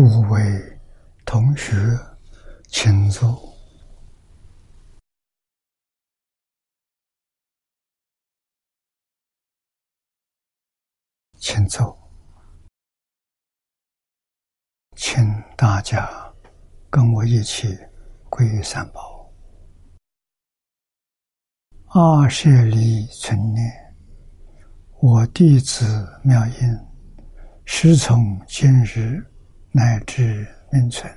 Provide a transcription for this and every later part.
诸位同学，请坐，请坐，请大家跟我一起皈依三宝。二舍离存念。我弟子妙音，师从今日乃至命存，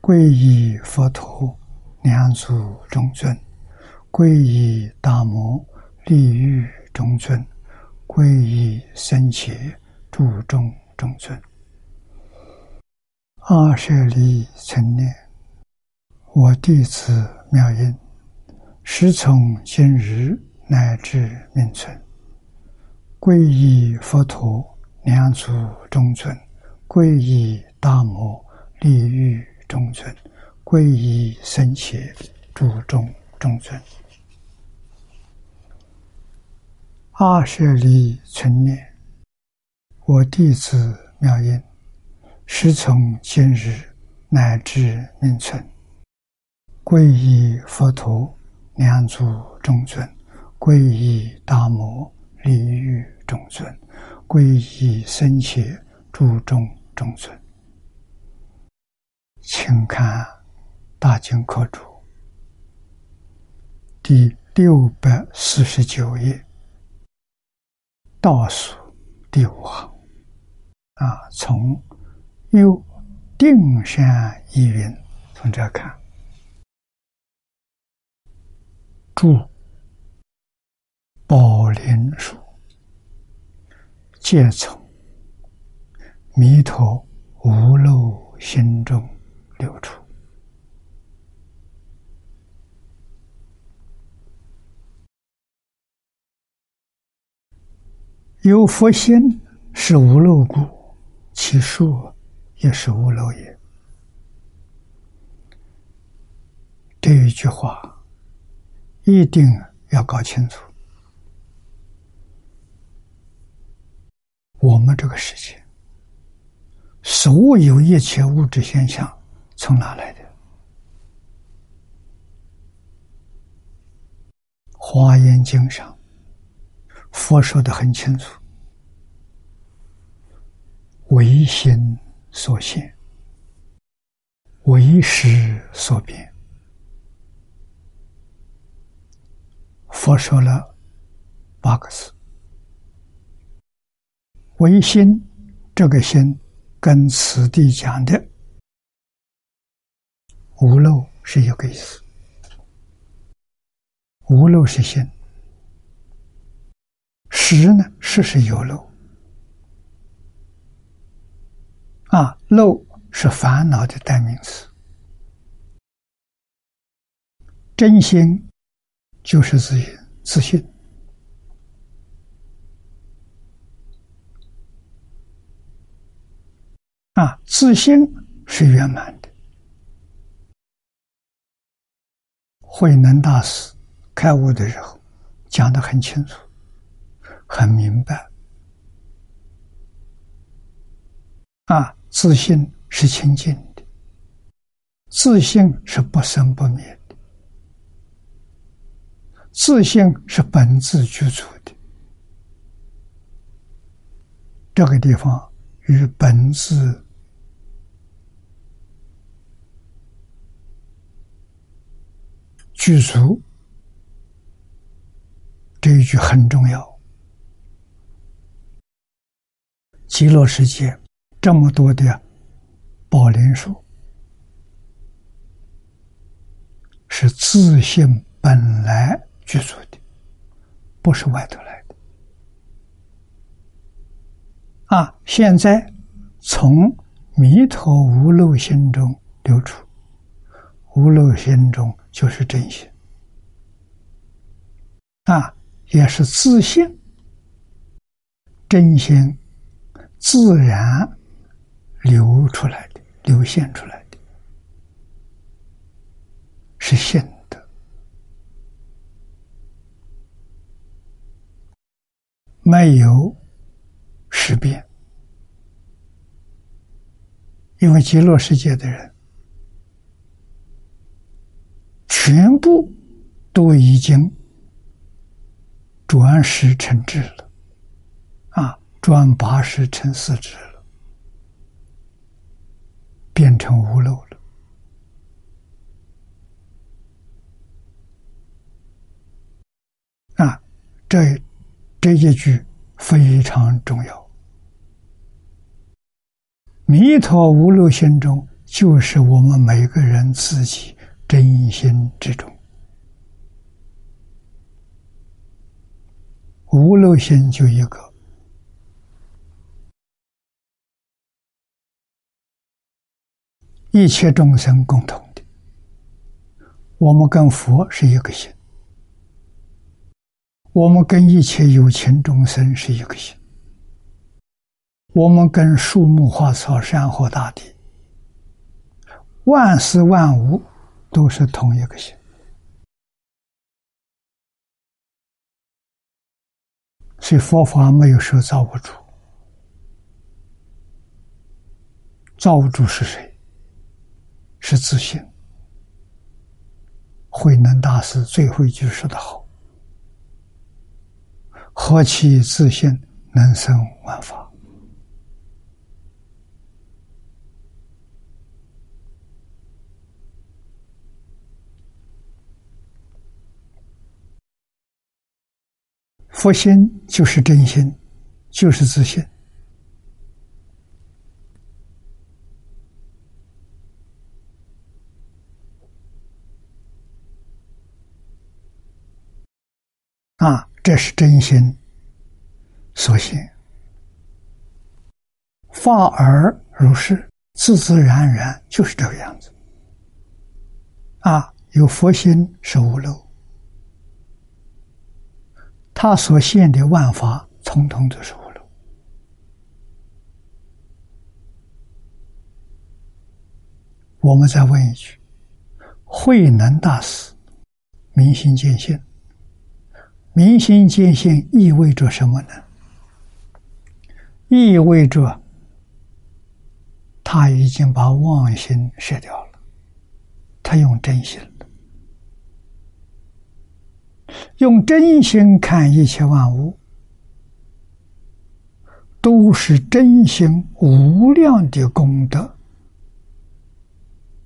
皈依佛陀、两祖中尊，皈依大摩利欲中尊，皈依僧伽注中中尊。阿舍利成念，我弟子妙音，师从今日乃至命存。皈依佛陀，两祖中尊；皈依大摩利欲中尊；皈依僧伽诸中中尊。二舍利存念，我弟子妙音，师从今日乃至命存，皈依佛陀，两祖中尊；皈依大摩。礼遇中尊，皈依僧伽诸众中尊，请看《大经科注》第六百四十九页。倒数第五行。啊，从右定山一云从这看，注。宝莲树，皆从弥陀无漏心中流出。有佛心是无漏故，其树也是无漏也。这一句话一定要搞清楚。我们这个世界，所有一切物质现象从哪来的？《华严经》上，佛说的很清楚：唯心所现，唯识所变。佛说了八个字。唯心，这个心跟此地讲的无漏是一个意思。无漏是心，实呢，实是有漏。啊，漏是烦恼的代名词。真心就是自自信。啊，自信是圆满的。慧能大师开悟的时候讲的很清楚，很明白。啊，自信是清净的，自信是不生不灭的，自信是本自具足的。这个地方与本自。具足这一句很重要。极乐世界这么多的宝莲树，是自信本来具足的，不是外头来的。啊，现在从弥陀无漏心中流出，无漏心中。就是真心。啊，也是自信，真心自然流出来的，流现出来的，是信的，没有识别，因为极乐世界的人全部都已经转识成智了，啊，转八十成四智了，变成无漏了。啊，这这一句非常重要。弥陀无漏心中，就是我们每个人自己真心之中。无漏心就一个，一切众生共同的。我们跟佛是一个心。我们跟一切有情众生是一个心，我们跟树木花草、山河大地、万事万物都是同一个心，所以佛法没有说造物主，造物主是谁？是自信。慧能大师最后一句说的好。何其自信，能生万法。佛心就是真心，就是自信。啊。这是真心所现，法而如是，自自然然就是这个样子。啊，有佛心是无漏，他所现的万法，通通都是无漏。我们再问一句：慧能大师，明心见性。明心见性意味着什么呢？意味着他已经把妄心舍掉了，他用真心了，用真心看一切万物，都是真心无量的功德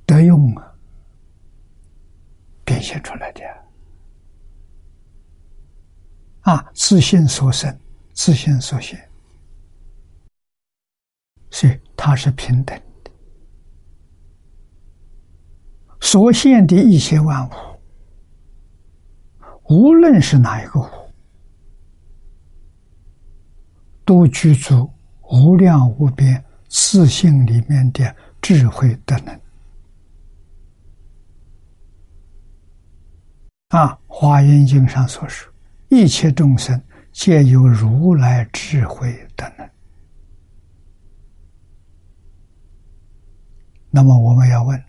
得用啊，变现出来的。啊，自信所生，自信所现，所以它是平等的。所现的一切万物，无论是哪一个物，都具足无量无边自性里面的智慧德能。啊，《华严经》上所说。一切众生皆有如来智慧的能。那么我们要问：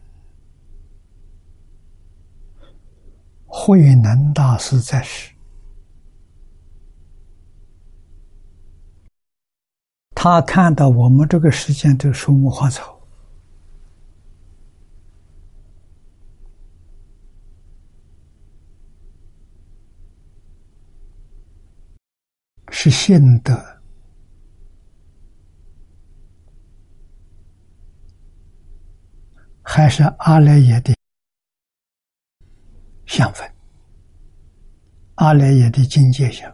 慧能大师在世，他看到我们这个世间的树木花草。是现德，还是阿赖耶的相分？阿赖耶的境界相？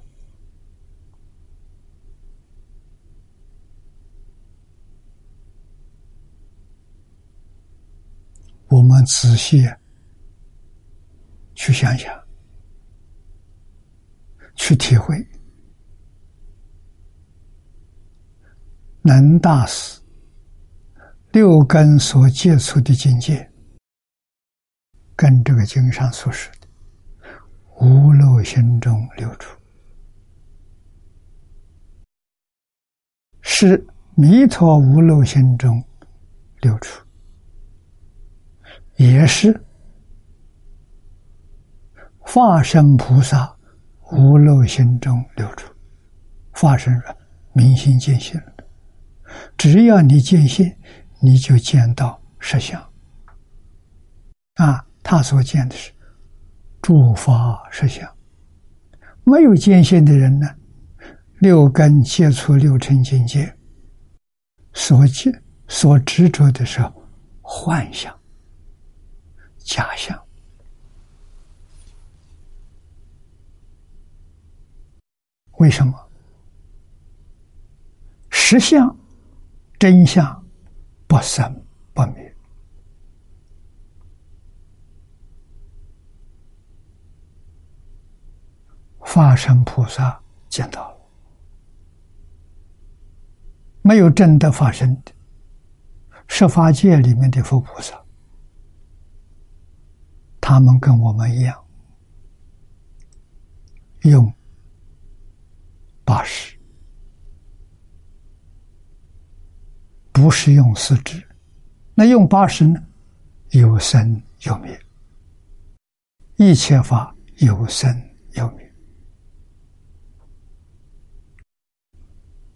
我们仔细去想想，去体会。能大师六根所接触的境界，跟这个经上所说的无漏心中流出，是弥陀无漏心中流出，也是化身菩萨无漏心中流出，化身人。明心见性。只要你见性，你就见到实相。啊，他所见的是诸法实相。没有见性的人呢，六根接触六尘境界，所见所执着的是幻象、假象。为什么？实相、真相不生不灭。法身菩萨见到了，没有真的发生的，十法界里面的佛菩萨，他们跟我们一样，用。八十，不是用四肢，那用八十呢？有生有灭，一切法有生有灭，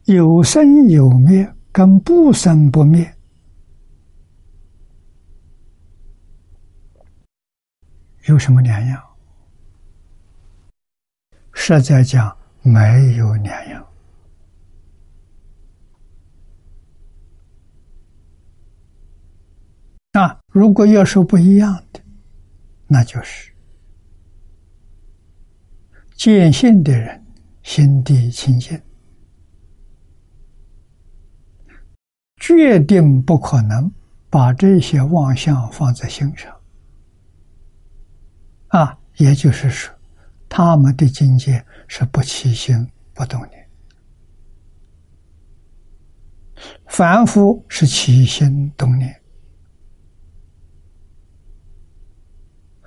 有生有灭跟不生不灭有什么两样？实在讲。没有两样啊！如果要说不一样的，那就是见性的人心地清净，决定不可能把这些妄想放在心上啊！也就是说。他们的境界是不起心不动念，凡夫是起心动念，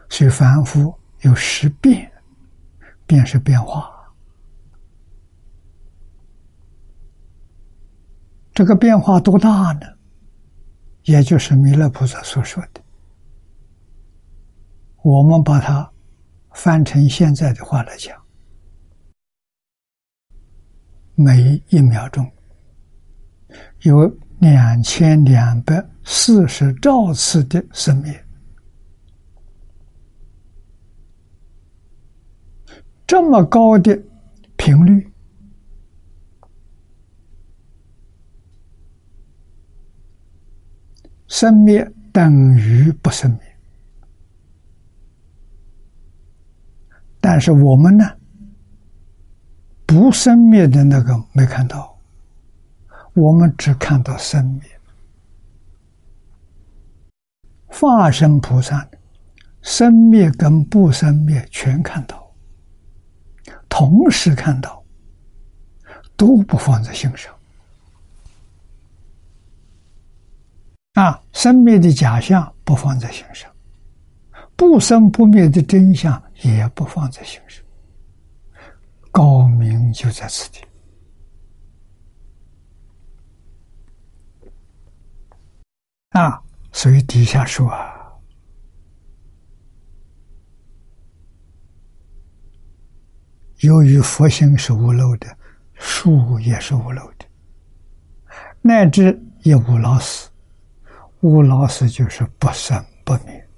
所以凡夫有十变，变是变化。这个变化多大呢？也就是弥勒菩萨所说的，我们把它。翻成现在的话来讲，每一秒钟有两千两百四十兆次的生灭，这么高的频率，生灭等于不生灭。但是我们呢，不生灭的那个没看到，我们只看到生灭。化身菩萨生灭跟不生灭全看到，同时看到，都不放在心上。啊，生灭的假象不放在心上。不生不灭的真相也不放在心上，高明就在此地啊！所以底下说啊，由于佛性是无漏的，树也是无漏的，乃至也无老死，无老师就是不生不灭。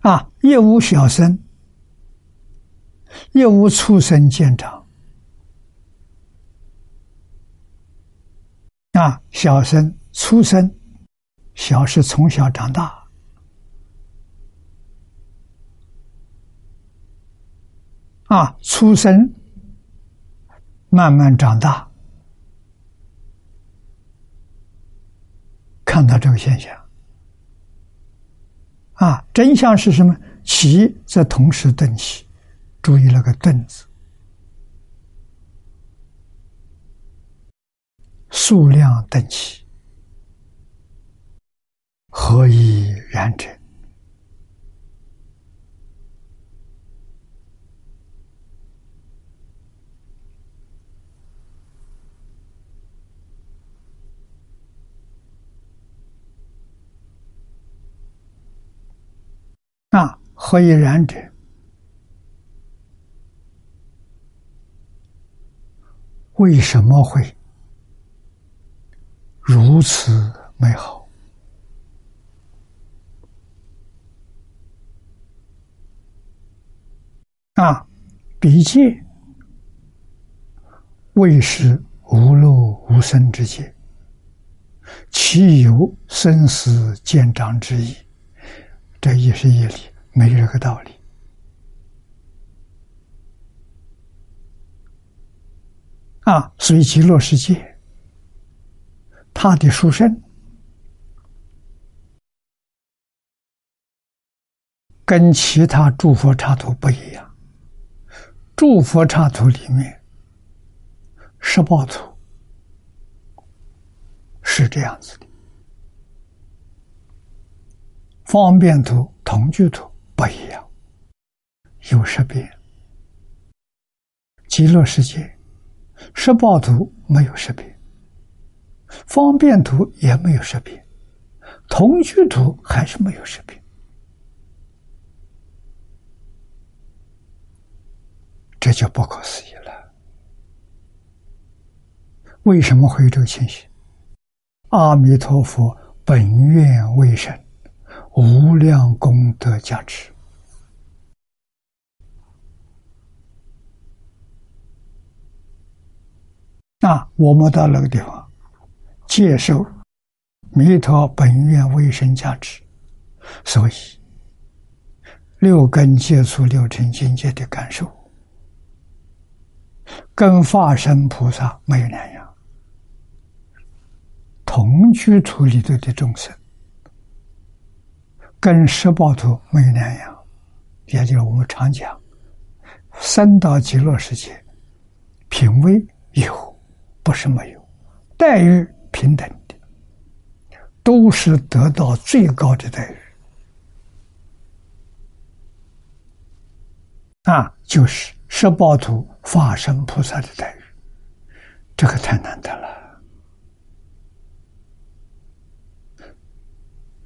啊！业无小生，业无畜生见长。啊，小生、出生，小是从小长大。啊，出生慢慢长大，看到这个现象。啊，真相是什么？起则同时顿起，注意那个“顿”字，数量顿起，何以然者？那何以然者为什么会如此美好？啊毕竟未是无漏无生之境岂有生死见长之意？这也是一理，没这个道理。啊，所以极乐世界，他的殊胜跟其他诸佛刹土不一样。诸佛刹土里面，十八土是这样子的，方便图、同居图不一样，有十变。极乐世界。十报图没有识别，方便图也没有识别，同居图还是没有识别，这就不可思议了。为什么会有这个情形？阿弥陀佛本愿为神，无量功德加持。那我们到那个地方，接受弥陀本愿为生加持，所以六根接触六尘境界的感受，跟化身菩萨没有两样。同居土里头的众生，跟十报土没有两样，也就是我们常讲，三到极乐世界，品位有。不是没有，待遇平等的，都是得到最高的待遇。啊，就是十报图化身菩萨的待遇，这个太难得了。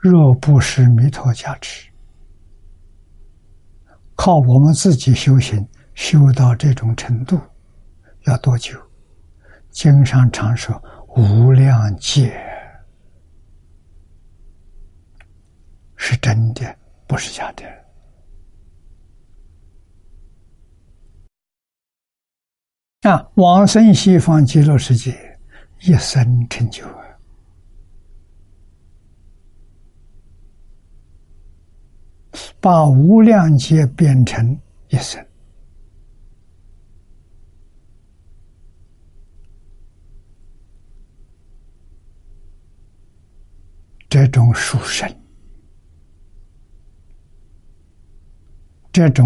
若不是弥陀加持，靠我们自己修行修到这种程度，要多久？经上常说无量劫是真的，不是假的。啊，往生西方极乐世界，一生成就啊，把无量劫变成一生。这种殊胜，这种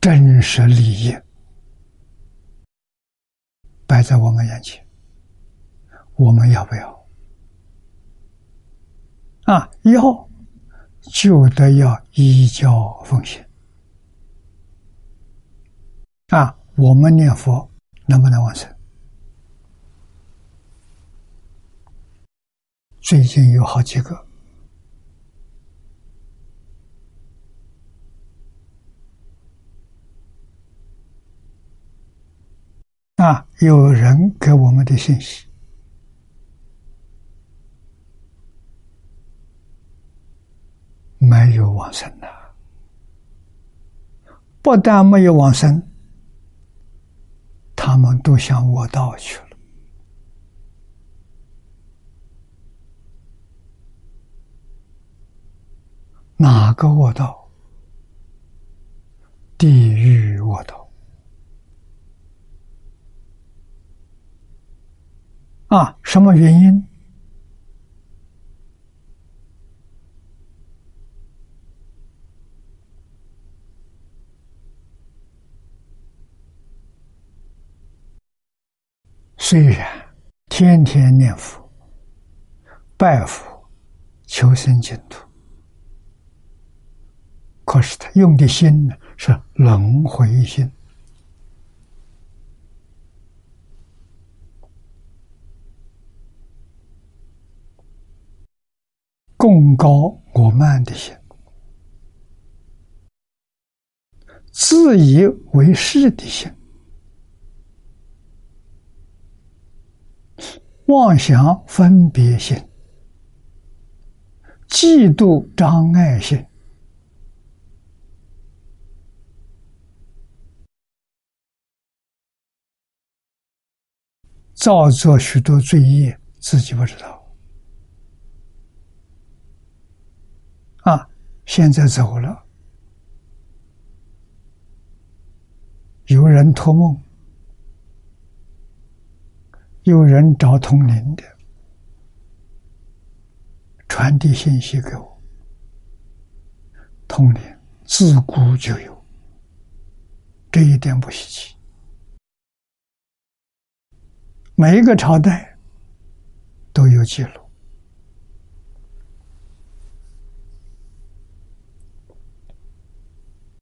真实利益摆在我们眼前，我们要不要？啊，要就得要依教奉行。啊，我们念佛能不能完成？最近有好几个啊，有人给我们的信息，没有往生的，不但没有往生，他们都向我道去了。哪个卧道？地狱卧道啊？什么原因？虽然天天念佛、拜佛、求生净土。可是他用的心呢，是轮回心，共高我慢的心，自以为是的心，妄想分别心、嫉妒障碍心。造作许多罪业，自己不知道。啊，现在走了，有人托梦，有人找通灵的，传递信息给我。通灵自古就有，这一点不稀奇。每一个朝代都有记录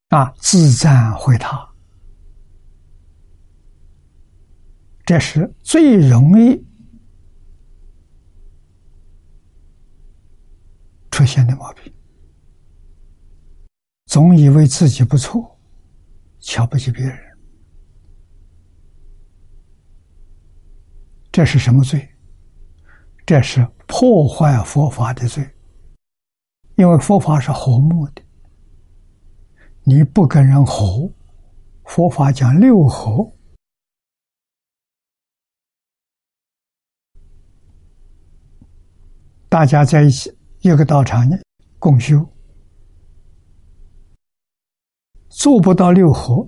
啊，自赞回答，这是最容易出现的毛病。总以为自己不错，瞧不起别人。这是什么罪？这是破坏佛法的罪。因为佛法是和睦的，你不跟人和，佛法讲六合，大家在一起一个道场呢共修，做不到六合，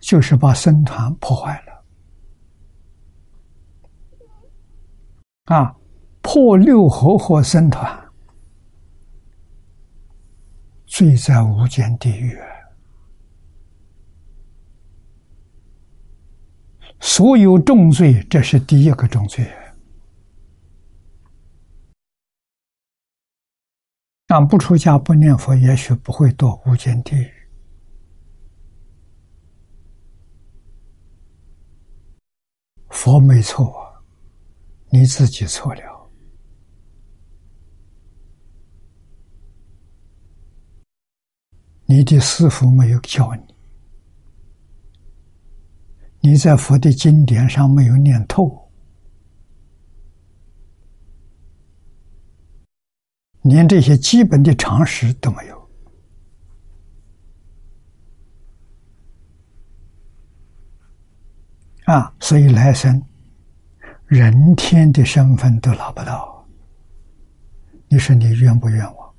就是把僧团破坏了。啊！破六合或僧团，罪在无间地狱。所有重罪，这是第一个重罪。但不出家不念佛，也许不会堕无间地狱。佛没错。你自己错了，你的师傅没有教你，你在佛的经典上没有念透，连这些基本的常识都没有啊！所以来生。人天的身份都拿不到，你说你冤不冤枉？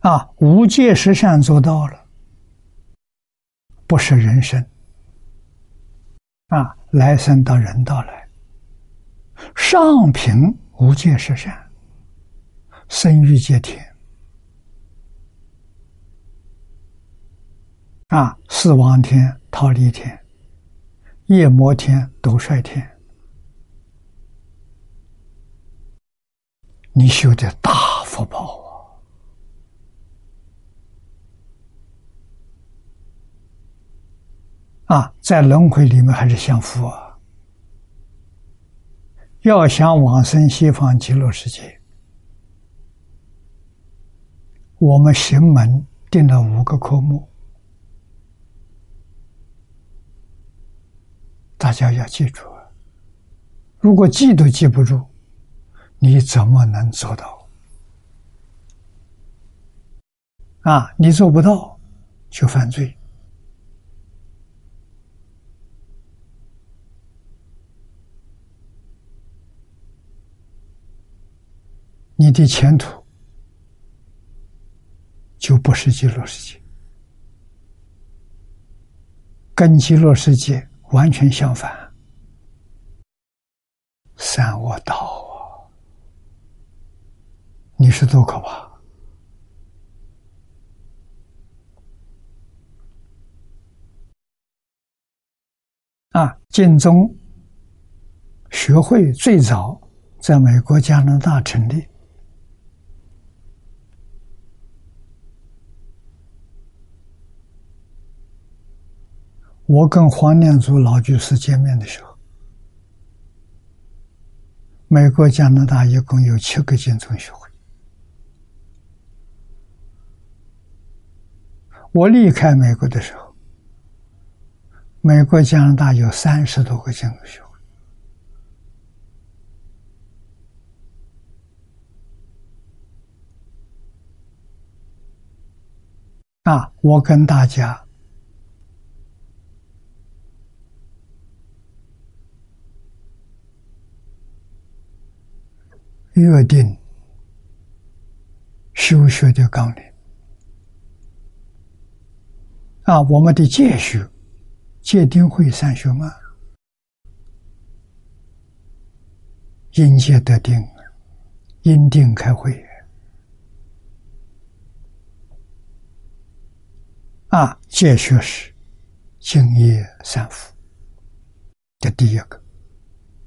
啊，无界十善做到了，不是人生。啊，来生到人道来，上品无戒十善，生欲界天，啊，四王天、桃李天。夜摩天、斗率天，你修的大福报啊！啊，在轮回里面还是享福啊！要想往生西方极乐世界，我们行门定了五个科目。大家要记住！如果记都记不住，你怎么能做到？啊，你做不到就犯罪，你的前途就不是极乐世界，跟极乐世界。完全相反，三恶道啊！你是多可怕啊！晋宗学会最早在美国加拿大成立。我跟黄念祖老居士见面的时候，美国、加拿大一共有七个建筑学会。我离开美国的时候，美国、加拿大有三十多个建筑学会。啊，我跟大家约定修学的纲领。啊，我们的戒学、戒定慧三学嘛，因戒得定，因定开慧。啊，戒学是敬业三福，这第一个，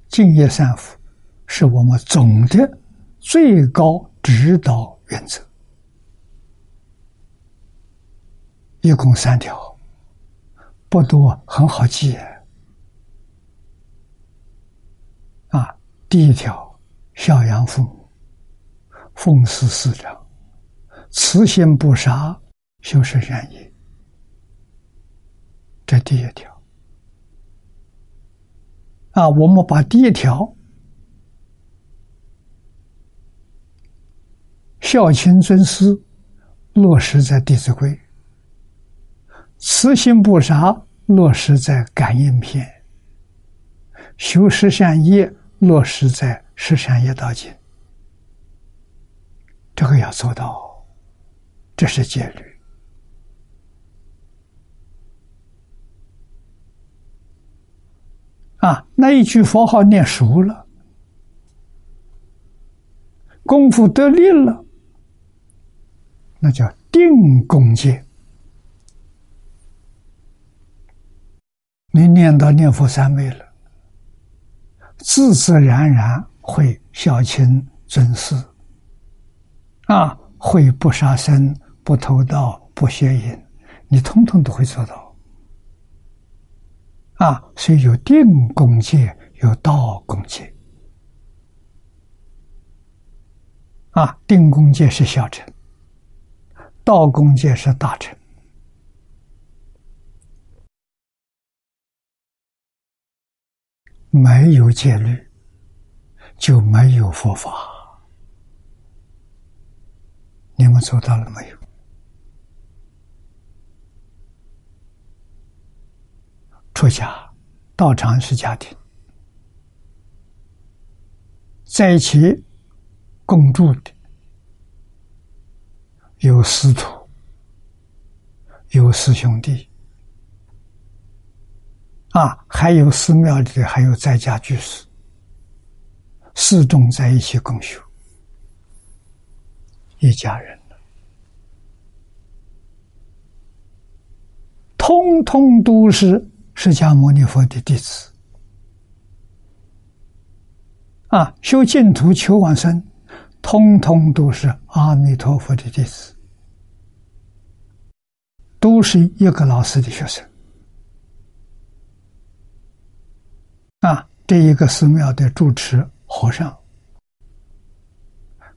敬业三福是我们总的最高指导原则。一共三条，不多，很好记。啊，第一条，孝养父母，奉事师长，慈心不杀，修身善业。这第一条。啊，我们把第一条，孝亲尊师，落实在《弟子规》。慈心不杀落实在感应篇，修十善业落实在十善业道经，这个要做到，这是戒律。啊，那一句佛号念熟了，功夫得力了，那叫定功戒。你念到念佛三昧了，自自然然会孝亲尊师，啊，会不杀生、不偷盗、不邪淫，你通通都会做到。啊，所以有定功戒，有道功戒。啊，定功戒是小乘，道公戒是大乘。没有戒律，就没有佛法。你们做到了没有？出家，道场是家庭，在一起共住的有师徒，有师兄弟。啊，还有寺庙里，还有在家居士，四众在一起共修，一家人通通都是释迦牟尼佛的弟子。啊，修净土求往生，通通都是阿弥陀佛的弟子，都是一个老师的学生。啊，这一个寺庙的住持和尚，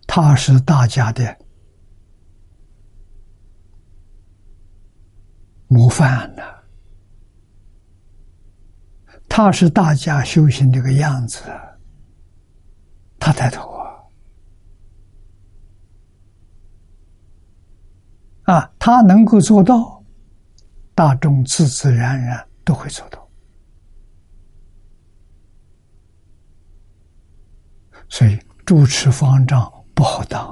他是大家的模范呢。他是大家修行这个样子，他带头啊！他能够做到，大众自自然然都会做到。所以主持方丈不好当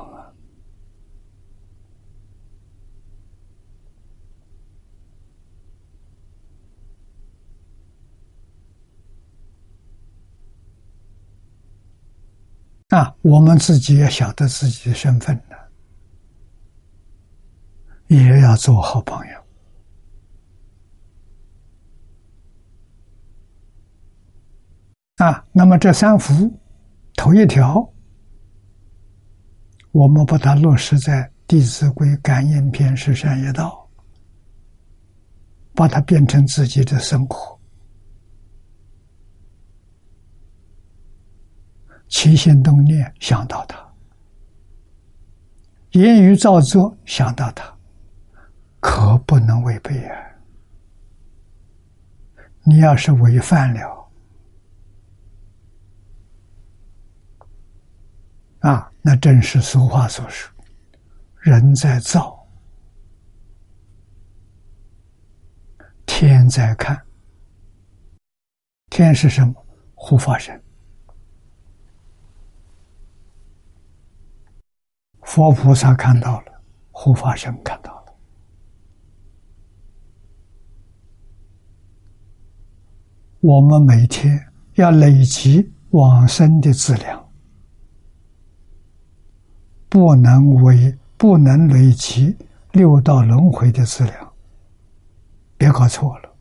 啊！啊，我们自己要晓得自己的身份，也要做好榜样啊。那么这三福。头一条，我们把它落实在《弟子规》感应篇十善业道，把它变成自己的生活，起心动念想到他，言语造作想到他，可不能违背啊！你要是违反了，啊，那正是俗话所说：“人在造，天在看。”天是什么？护法神。佛菩萨看到了，护法神看到了。我们每天要累积往生的资粮，不能为不能累积六道轮回的资粮，别搞错了。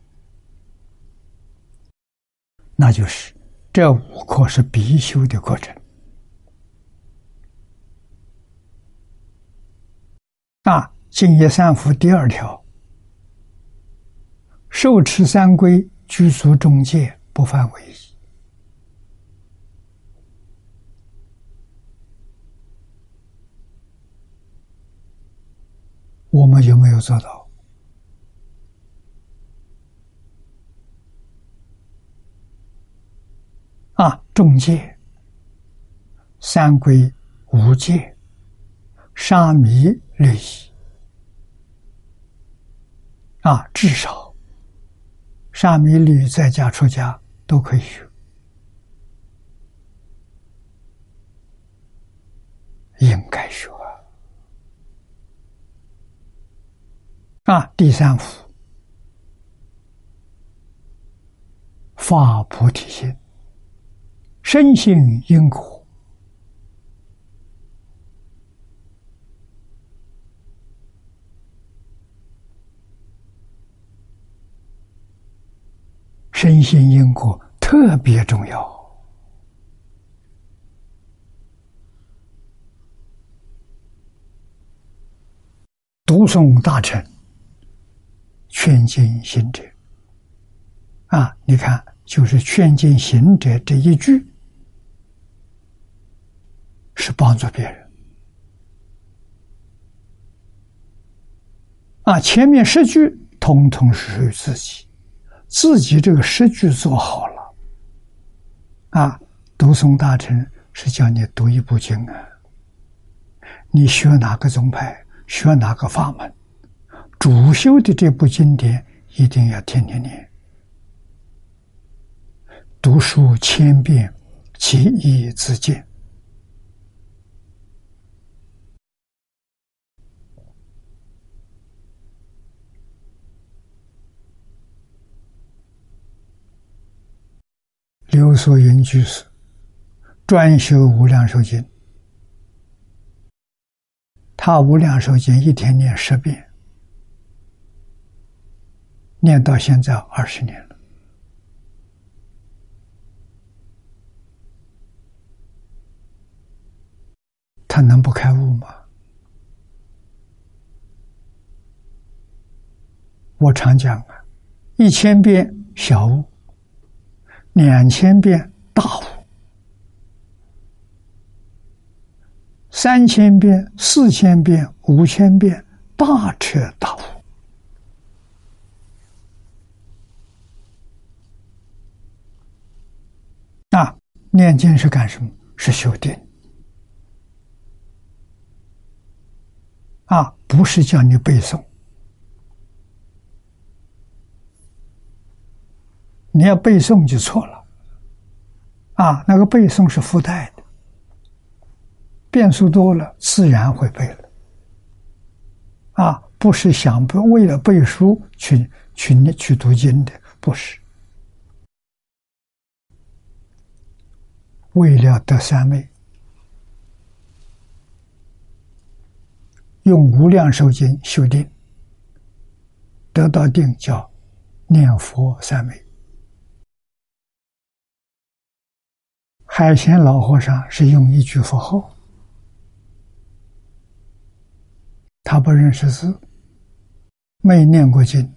那就是这五课是必修的课程。啊，净业三福第二条：受持三规，居足中戒，不犯违仪。我们有没有做到？啊，中戒、三规、五戒、沙弥。利益啊，至少沙弥、律在家出家都可以学，应该学啊。第三幅发菩提心，深信因果。深信因果特别重要。读诵大乘，劝进行者啊！你看，就是劝进行者这一句，是帮助别人啊。前面十句通通是属于自己。自己这个诗句做好了，啊，读诵大乘是叫你读一部经啊。你学哪个宗派，学哪个法门，主修的这部经典一定要天天念。读书千遍，其义自见。刘素云居士专修《无量寿经》，他《无量寿经》一天念十遍，念到现在二十年了。他能不开悟吗？我常讲啊，一千遍小悟。两千遍大悟，三千遍、四千遍、五千遍大彻大悟。啊，念经是干什么？是修定。啊，不是叫你背诵。你要背诵就错了，啊，那个背诵是附带的，变数多了，自然会背了，啊，不是想不为了背书去去去读经的，不是，为了得三昧，用无量寿经修定，得到定叫念佛三昧。海贤老和尚是用一句佛号，他不认识字，没念过经，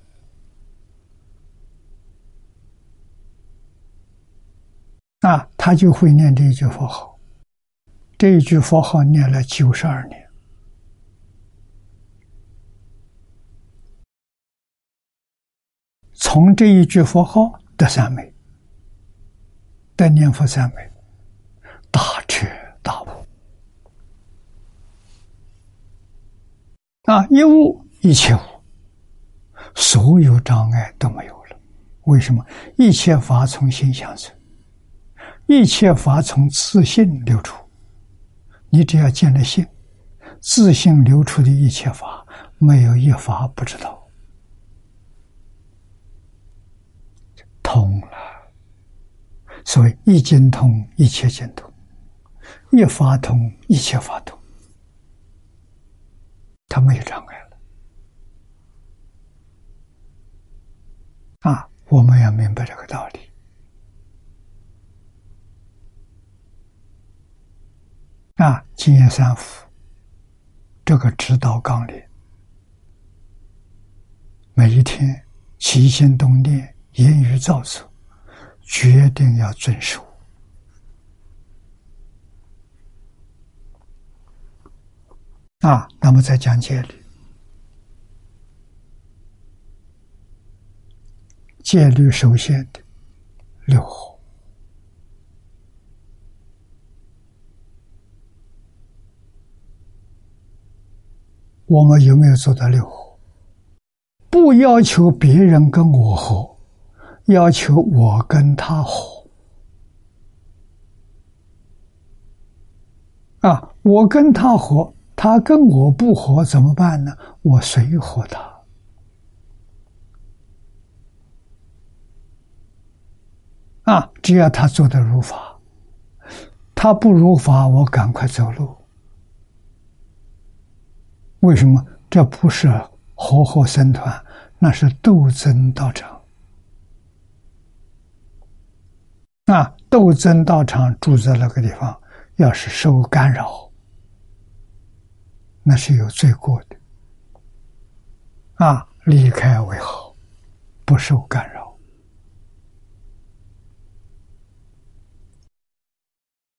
啊，他就会念这一句佛号，这一句佛号念了九十二年，从这一句佛号得三昧，得念佛三昧，大彻大悟。啊！一悟一切悟，所有障碍都没有了。为什么？一切法从心相生，一切法从自信流出。你只要见了性，自信流出的一切法，没有一法不知道，通了。所以一经通，一切经通；一法通，一切法通。他没有障碍了啊！我们要明白这个道理啊！金叶三福这个指导纲领，每一天起心动念、言语造作，决定要遵守。啊，那么再讲戒律，戒律首先的六合，我们有没有做到六合？不要求别人跟我合，要求我跟他合。啊，我跟他合。他跟我不和怎么办呢？我随和他。啊，只要他做的如法，他不如法，我赶快走路。为什么？这不是和合僧团，那是斗争道场。啊，斗争道场住在那个地方，要是受干扰。那是有罪过的，啊，离开为好，不受干扰。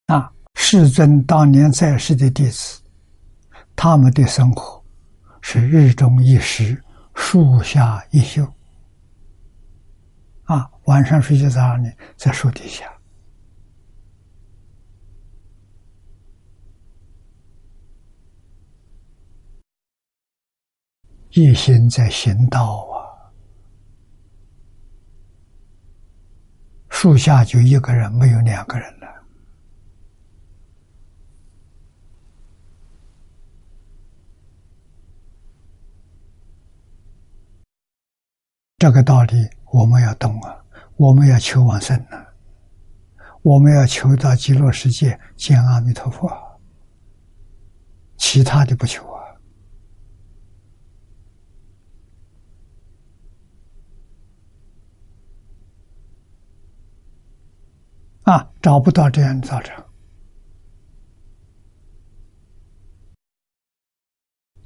啊，世尊当年在世的弟子，他们的生活是日中一时，树下一宿，啊，晚上睡觉在哪里？在树底下。一心在行道啊，树下就一个人，没有两个人了。这个道理我们要懂啊，我们要求往生呢，我们要求到极乐世界见阿弥陀佛，其他的不求啊。啊，找不到这样的道场，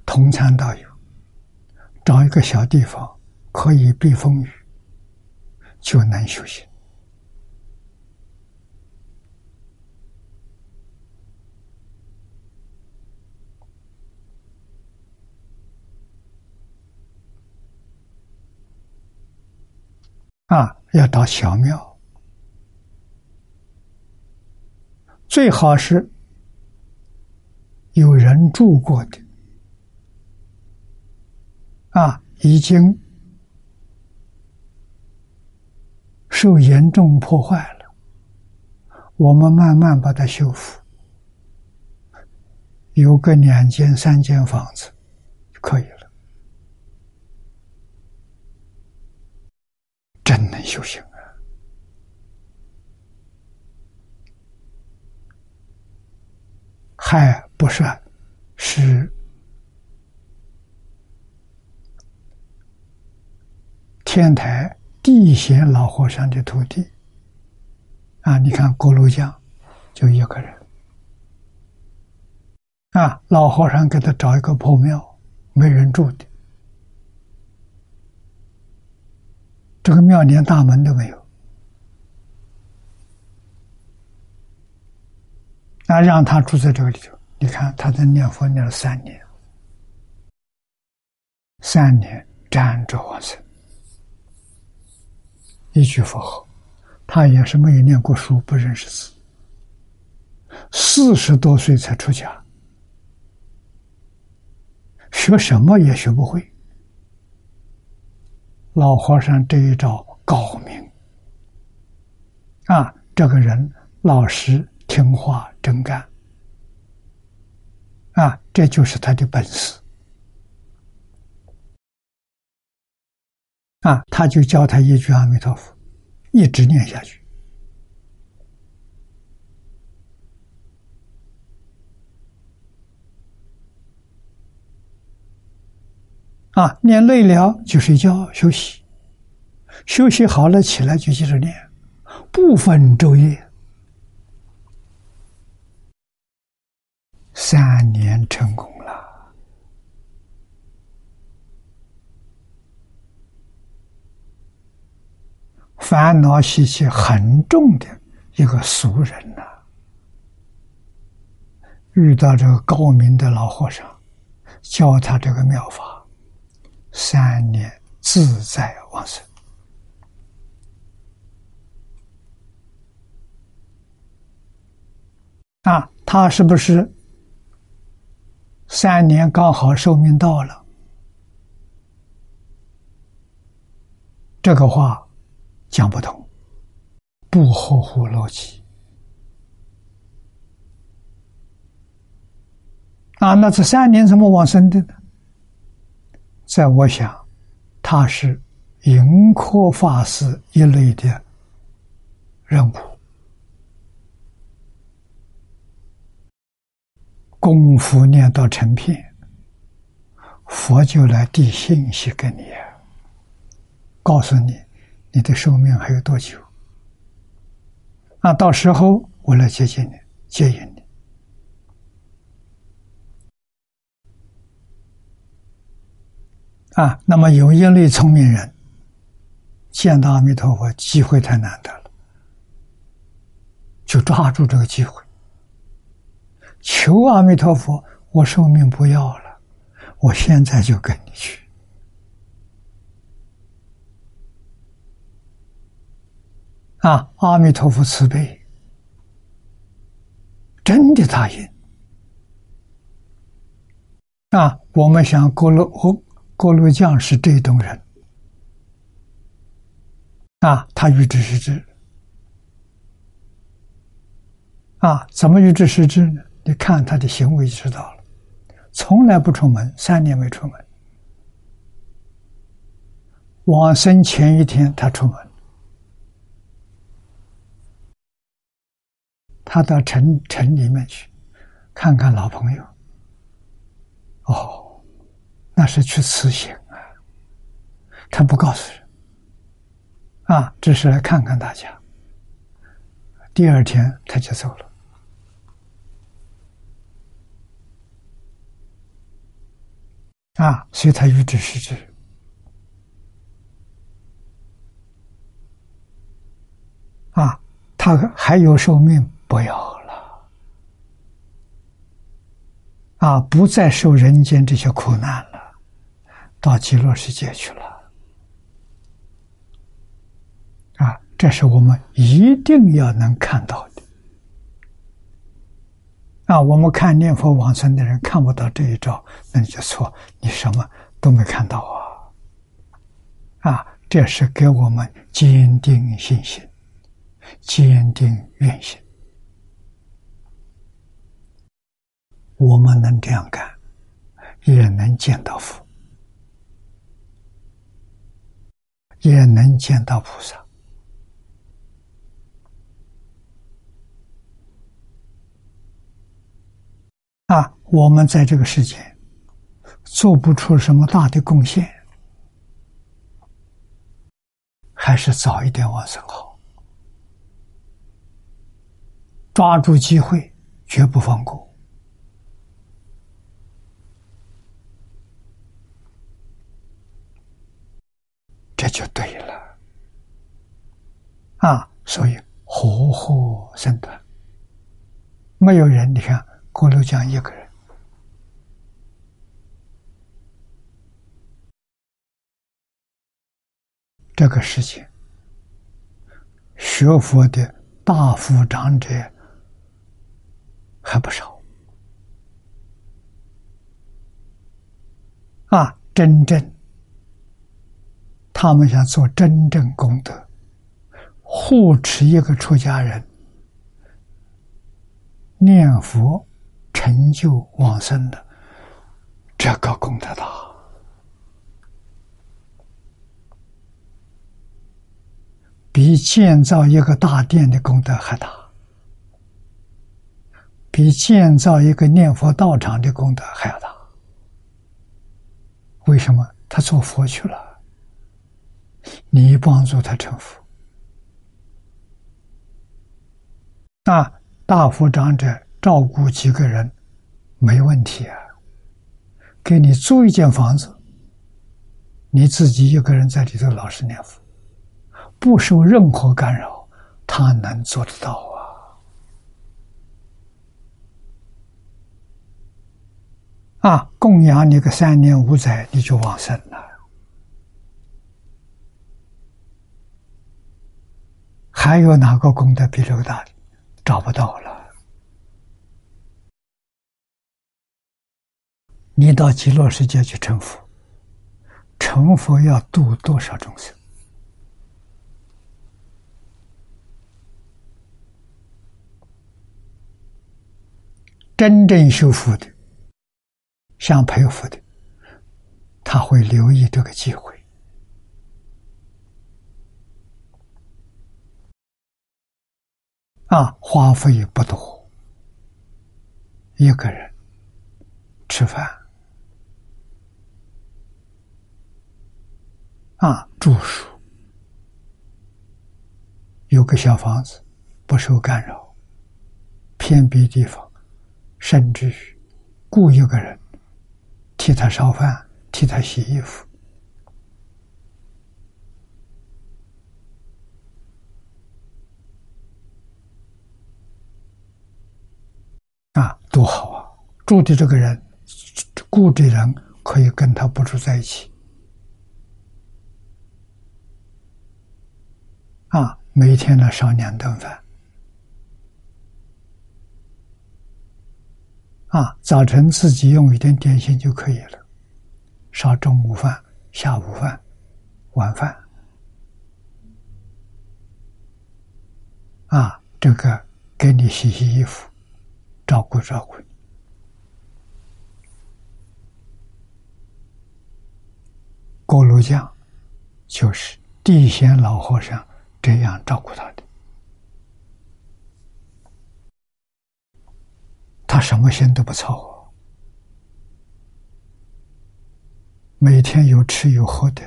同参道友，找一个小地方可以避风雨，就能修行。啊，要到小庙。最好是有人住过的，啊，已经受严重破坏了，我们慢慢把它修复，有个两间、三间房子就可以了，真能修行。还不是是天台地贤老和尚的徒弟啊！你看锅炉匠就一个人啊，老和尚给他找一个破庙，没人住的，这个庙连大门都没有。他让他住在这个里头，你看他在念佛念了三年，三年站着往生，一句佛号，他也是没有念过书，不认识字，四十多岁才出家，学什么也学不会。老和尚这一招高明啊！这个人老实听话、真干啊，这就是他的本事啊！他就教他一句阿弥陀佛，一直念下去啊！念累了就睡觉休息，休息好了起来就接着念。不分昼夜，三年成功了。烦恼习气很重的一个俗人呐，遇到这个高明的老和尚，教他这个妙法，三年自在往生。啊，他是不是三年刚好寿命到了？这个话讲不通，不合乎逻辑。啊，那这三年怎么往生的呢？在我想，他是迎科法师一类的任务。功夫念到成片，佛就来递信息给你，告诉你你的寿命还有多久。啊，到时候我来接近你，接引你。啊，那么有一类聪明人，见到阿弥陀佛机会太难得了，就抓住这个机会。求阿弥陀佛，我寿命不要了，我现在就跟你去。啊，阿弥陀佛慈悲，真的答应。啊，我们想郭罗哦郭罗匠是这种人，啊，他欲知是知，啊，怎么欲知是知呢？你看他的行为就知道了，从来不出门，三年没出门。往生前一天他出门，他到城城里面去看看老朋友。哦，那是去辞行啊，他不告诉人，啊，只是来看看大家。第二天他就走了。啊，所以他欲知是知，啊，他还有寿命，不要了，啊，不再受人间这些苦难了，到极乐世界去了，啊，这是我们一定要能看到的。啊，我们看念佛往生的人看不到这一招，那你就错，你什么都没看到啊！啊，这是给我们坚定信心、坚定愿心。我们能这样干，也能见到佛，也能见到菩萨。啊，我们在这个世界做不出什么大的贡献，还是早一点往生好。抓住机会，绝不放过，这就对了。啊，所以活活生的，没有人，你看。郭六江一个人，这个事情学佛的大富长者还不少。啊！真正。他们想做真正功德，护持一个出家人。念佛成就往生的，这个功德大。比建造一个大殿的功德还大，比建造一个念佛道场的功德还要大。为什么？他做佛去了，你帮助他成佛。那大佛长者照顾几个人没问题啊，给你租一间房子，你自己一个人在里头老实念佛。不受任何干扰，他能做得到啊！啊，供养你个三年五载，你就往生了。还有哪个功德比这个大的？找不到了。你到极乐世界去成佛，成佛要度多少众生？真正修福的、想培福的，他会留意这个机会啊，花费不多，一个人吃饭啊，住宿，有个小房子，不受干扰，偏僻地方。甚至于雇一个人替他烧饭、替他洗衣服，啊，多好啊！住的这个人，雇的人可以跟他不住在一起，啊，每天呢烧两顿饭。啊，早晨自己用一点点心就可以了，烧中午饭、下午饭、晚饭。啊，这个给你洗洗衣服，照顾照顾你。锅炉匠就是地仙老和尚这样照顾他的。他什么心都不操，每天有吃有喝的，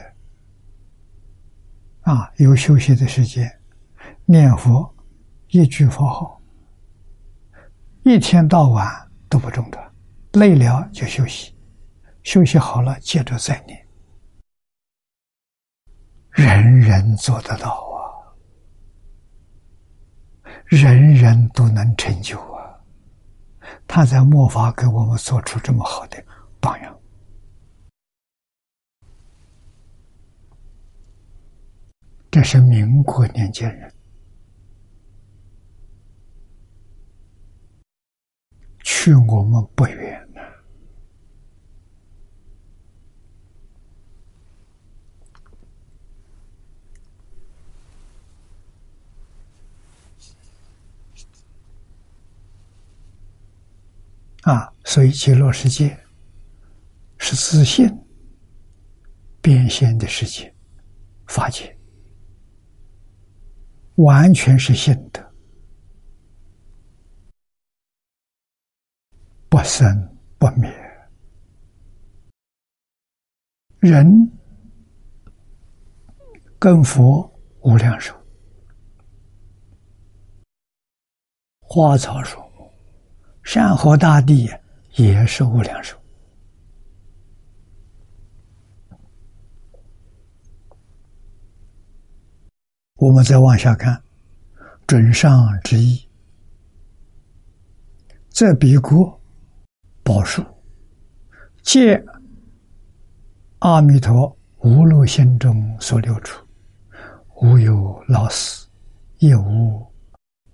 啊，有休息的时间，念佛，一句佛号，一天到晚都不中断，累了就休息，休息好了接着再念，人人做得到啊，人人都能成就啊。他在末法给我们做出这么好的榜样，这是民国年间人，去我们不远呢。啊，所以极乐世界是自信变现的世界，法界完全是性德，不生不灭，人跟佛无量寿，花草树。山河大地也是无量寿。我们再往下看，准上之意，这比国宝树，借阿弥陀无漏心中所流出，无有老死，亦无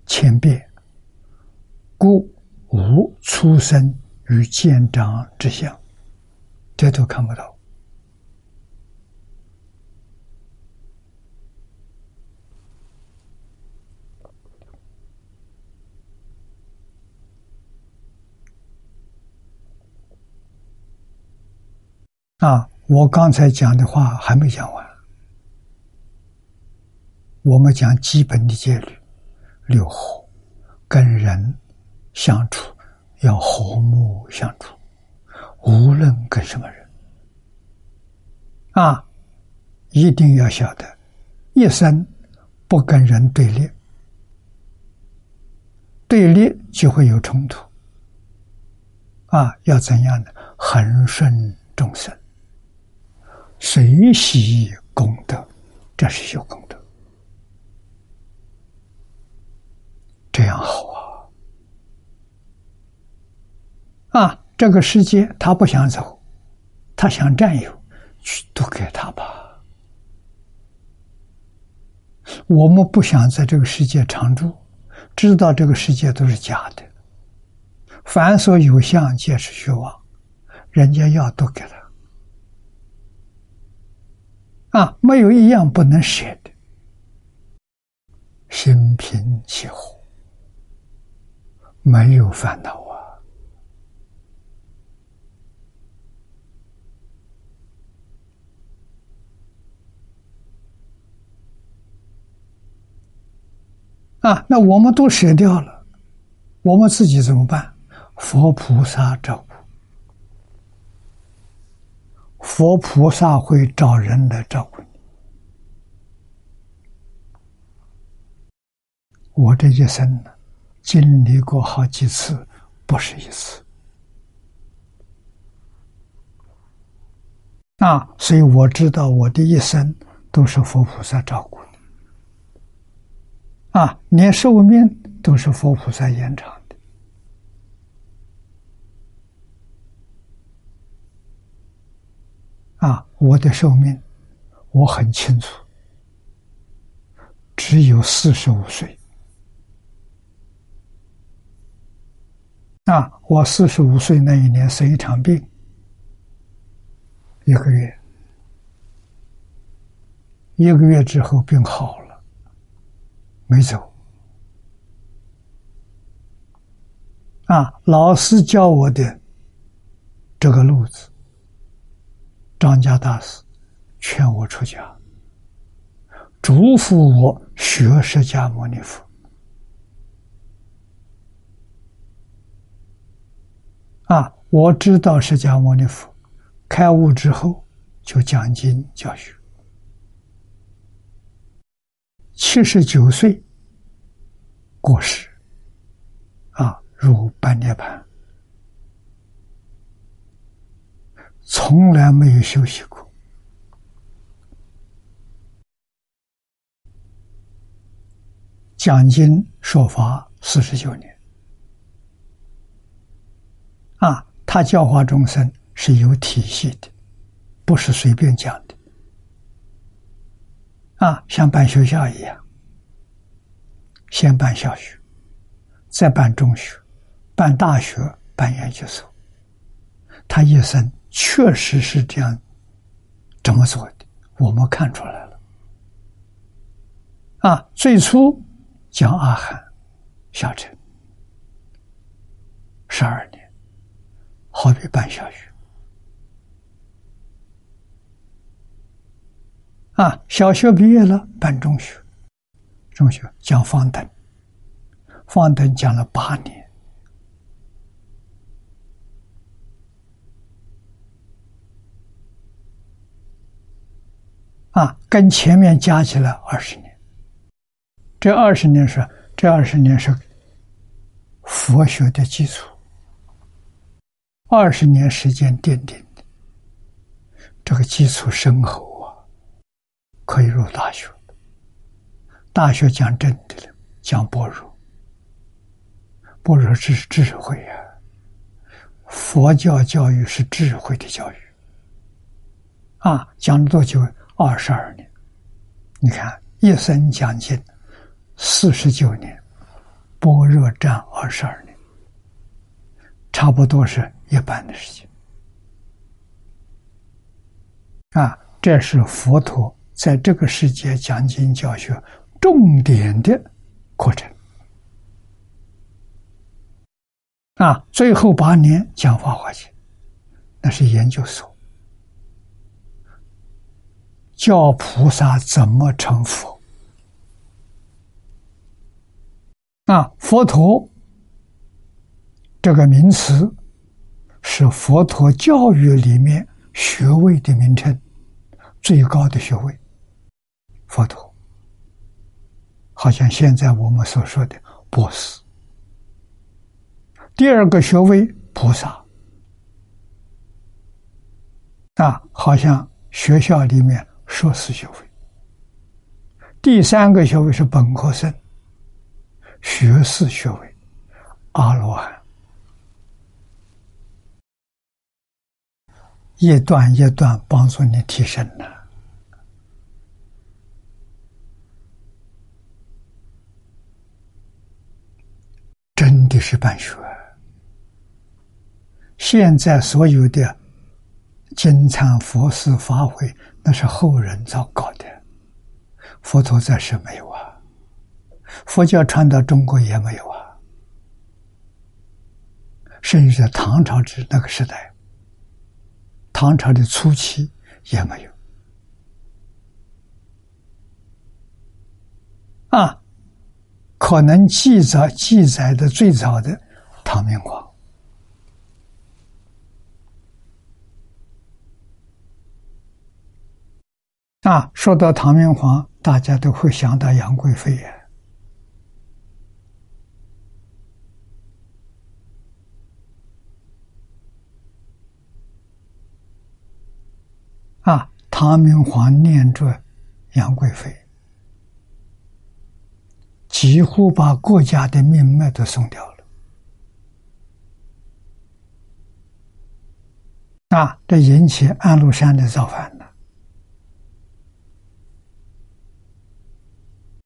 千变，故无出生与见长之相，这都看不到。啊，我刚才讲的话还没讲完。我们讲基本的戒律，六和，跟人相处要和睦相处，无论跟什么人，啊，一定要晓得，一生不跟人对立，对立就会有冲突。啊，要怎样的恒顺众生？随喜功德，这是修功德，这样好啊！啊，这个世界他不想走，他想占有，去都给他吧。我们不想在这个世界常住，知道这个世界都是假的，凡所有相，皆是虚妄，人家要都给他。啊，没有一样不能舍的，心平气和，没有烦恼啊！那我们都舍掉了，我们自己怎么办？佛菩萨照顾。佛菩萨会找人来照顾你。我这一生呢，经历过好几次，不是一次。啊，所以我知道我的一生都是佛菩萨照顾。啊，连寿命都是佛菩萨延长的。啊，我的寿命我很清楚，只有四十五岁。啊，我四十五岁那一年生一场病，一个月，一个月之后病好了，没走。啊，老师教我的这个路子。张家大师劝我出家，嘱咐我学释迦牟尼佛。啊，我知道释迦牟尼佛开悟之后就讲经教学，七十九岁过世，啊，入半涅盘。从来没有休息过，讲经说法四十九年，啊，他教化众生是有体系的，不是随便讲的，啊，像办学校一样，先办小学，再办中学，办大学，办研究所，他一生。确实是这样，这么做的，我们看出来了。啊，最初讲阿含小乘十二年，好比办小学。啊，小学毕业了办中学，中学讲方等，方等讲了八年。啊，跟前面加起来二十年，这二十年是这二十年是佛学的基础，二十年时间奠定的，这个基础深厚，可以入大学。大学讲真的了，讲般若，般若是智慧啊，佛教教育是智慧的教育，啊，讲了多久？二十二年，你看一生讲经，四十九年，般若占二十二年，差不多是一半的时间。啊，这是佛陀在这个世界讲经教学重点的课程。啊，最后八年讲《法华经》，那是研究所，教菩萨怎么成佛。啊，佛陀这个名词是佛陀教育里面学位的名称。最高的学位，佛陀，好像现在我们所说的博士。第二个学位菩萨，啊，好像学校里面硕士学位。第三个学位是本科生，学士学位，阿罗汉。一段一段帮助你提升呢，真的是办学。现在所有的金蝉佛寺法会，那是后人造搞的，佛陀在世没有啊，佛教传到中国也没有啊，甚至在唐朝之那个时代。唐朝的初期也没有啊，可能记载记载的最早的唐明皇啊。说到唐明皇，大家都会想到杨贵妃呀。啊，唐明皇念着杨贵妃，几乎把国家的命脉都送掉了。啊，这引起安禄山的造反了。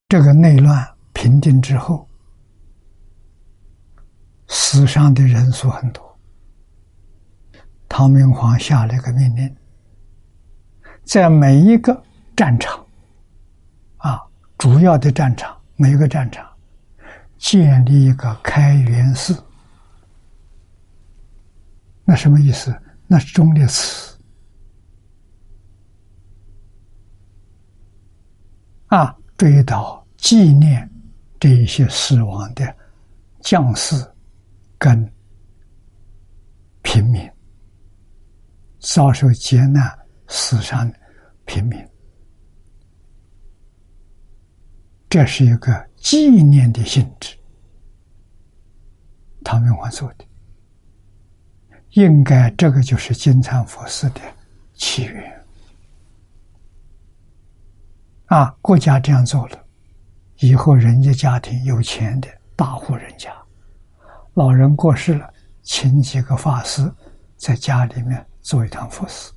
这个内乱平定之后，死伤的人数很多。唐明皇下了一个命令。在每一个战场，啊，主要的战场，每一个战场，建立一个开元寺。那什么意思？那是忠烈祠。啊，追悼纪念这一些死亡的将士跟平民，遭受劫难。死伤的平民，这是一个纪念的性质。唐明皇做的，应该这个就是金蝉佛寺的起源。啊，国家这样做了，以后人家家庭有钱的大户人家，老人过世了，请几个法师在家里面做一堂佛寺。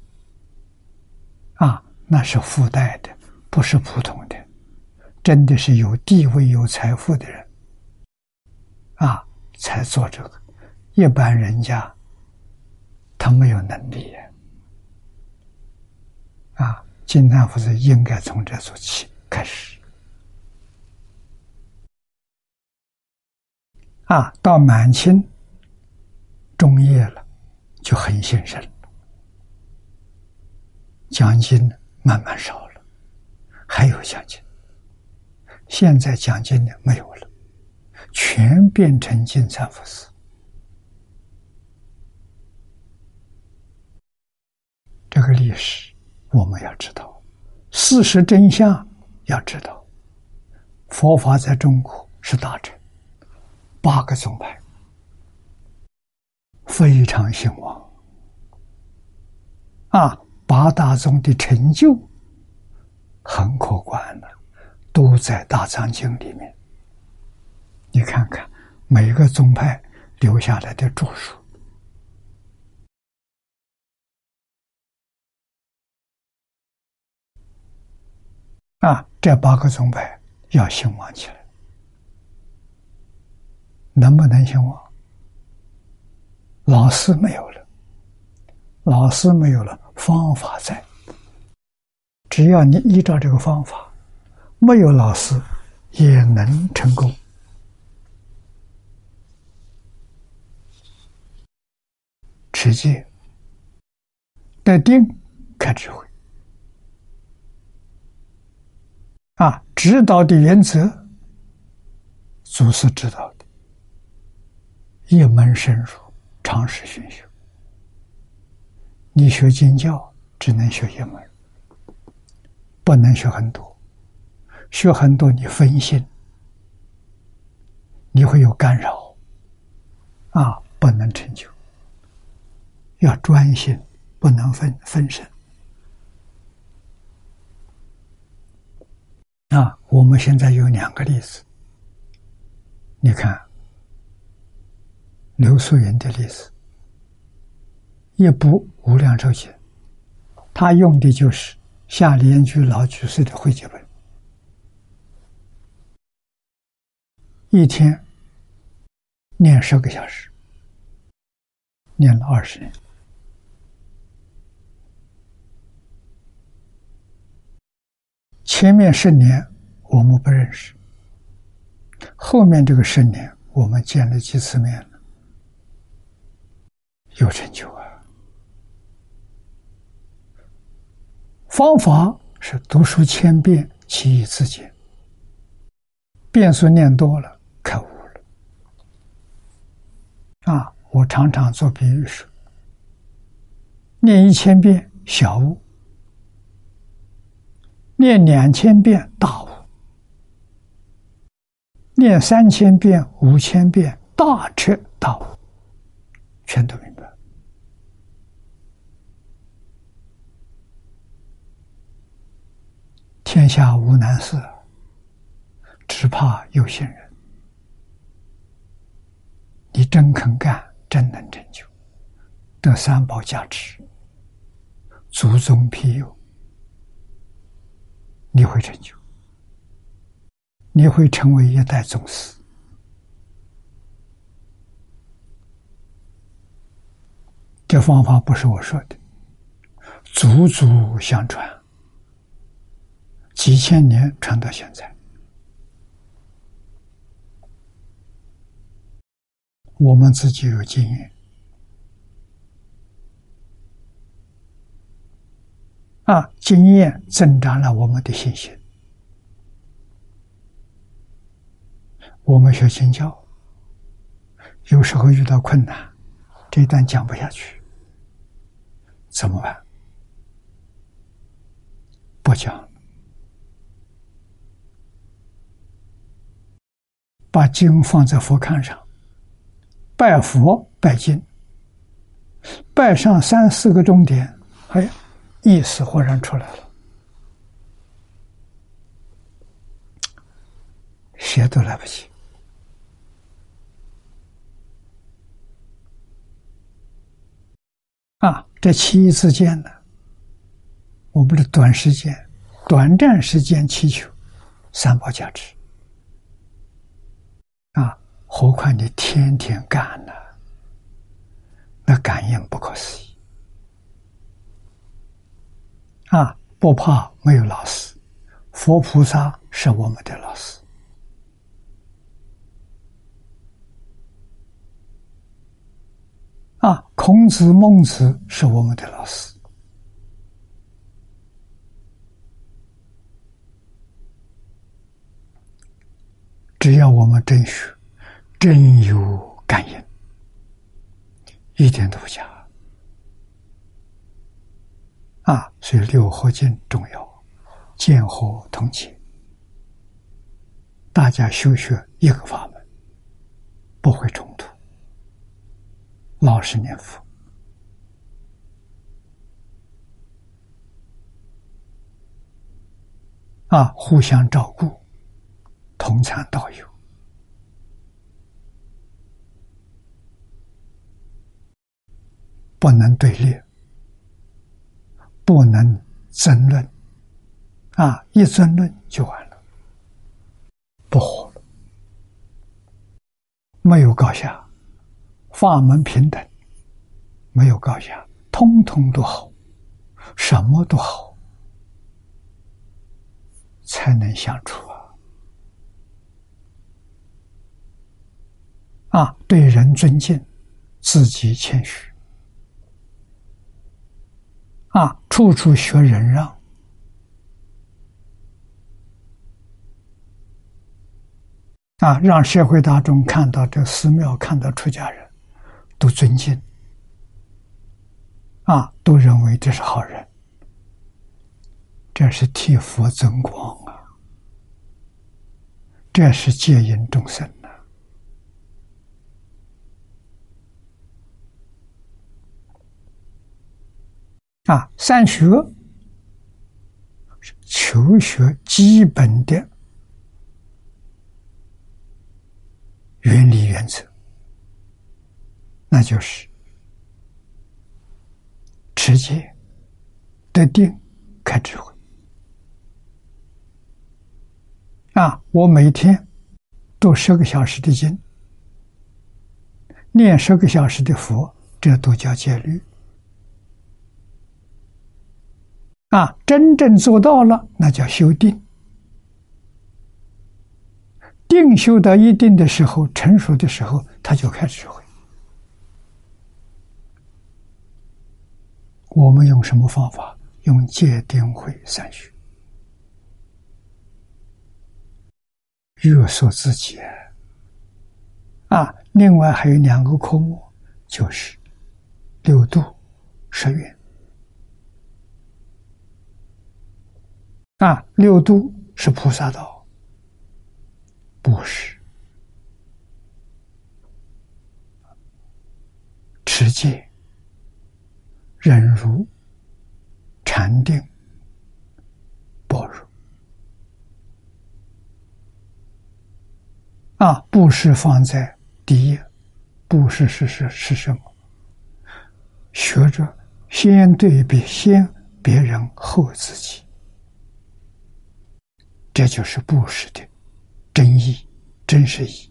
啊，那是附带的，不是普通的，真的是有地位、有财富的人，啊，才做这个。一般人家，他没有能力。啊，金丹佛是应该从这做起开始。啊，到满清中叶了，就很兴盛。奖金慢慢少了，还有奖金。现在讲经的没有了，全变成金蝉佛寺。这个历史我们要知道，事实真相要知道。佛法在中国是大成，八个宗派非常兴旺啊。八大宗的成就很可观的，都在大藏经里面。你看看每个宗派留下来的著述啊，这八个宗派要兴旺起来能不能兴旺？老师没有了，老师没有了，方法在。只要你依照这个方法，没有老师也能成功。持戒，得定，开智慧。啊，指导的原则，祖师指导的，一门深入，长时熏修。你学经教，只能学一门。不能学很多，学很多你分心，你会有干扰，啊，不能成就。要专心，不能分分神。啊，我们现在有两个例子，你看刘素云的例子，一部《无量寿经》，他用的就是。下莲居老居士的会集本，一天念十个小时，念了二十年。前面十年我们不认识，后面这个十年我们见了几次面了，有成就啊。方法是读书千遍，其义自见。遍数念多了，开悟了。啊，我常常做比喻说：念一千遍小悟，念两千遍大悟，念三千遍、五千遍大彻大悟，全都明白。天下无难事，只怕有心人。你真肯干，真能成就，得三宝加持，祖宗庇佑，你会成就，你会成为一代宗师。这方法不是我说的，祖祖相传。几千年传到现在，我们自己有经验啊，经验增长了我们的信心。我们学经教，有时候遇到困难，这一段讲不下去，怎么办？不讲。把经放在佛龛上，拜佛拜经，拜上三四个钟点，哎，意识忽然出来了，谁都来不及啊！这七一之间呢，我们的短时间、短暂时间祈求三宝加持。何况你天天干呢？那感应不可思议啊！不怕没有老师，佛菩萨是我们的老师啊！孔子、孟子是我们的老师，只要我们真学。真有感应，一点都不假啊！所以六合敬重要，见合同解，大家修学一个法门，不会冲突，老实念佛啊，互相照顾，同参道友。不能对立，不能争论，啊！一争论就完了，不活了。没有高下，法门平等，没有高下，通通都好，什么都好，才能相处啊！啊，对人尊敬，自己谦虚，啊，处处学忍让。啊，让社会大众看到这寺庙，看到出家人，都尊敬，啊，都认为这是好人，这是替佛增光啊，这是戒引众生呐。啊，善学求学基本的。原理原则，那就是持戒、得定、开智慧。啊，我每天读十个小时的经，念十个小时的佛，这都叫戒律。啊，真正做到了，那叫修定。定修到一定的时候，成熟的时候，他就开智慧。我们用什么方法？用戒定慧三学，约束自己。啊，另外还有两个科目，就是六度、十愿。啊，六度是菩萨道。布施、持戒、忍辱、禅定、般若。啊，布施放在第一，布施是是是什么？学着先对比，先别人后自己，这就是布施的。真意，真实意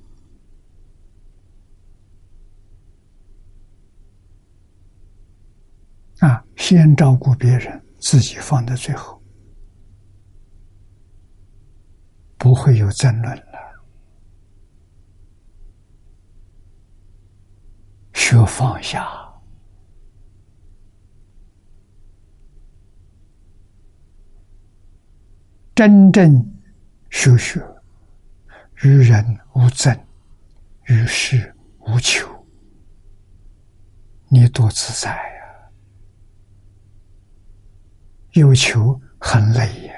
啊！先照顾别人，自己放在最后，不会有争论了。学放下，真正修学。与人无争，与世无求，你多自在呀！有求很累呀，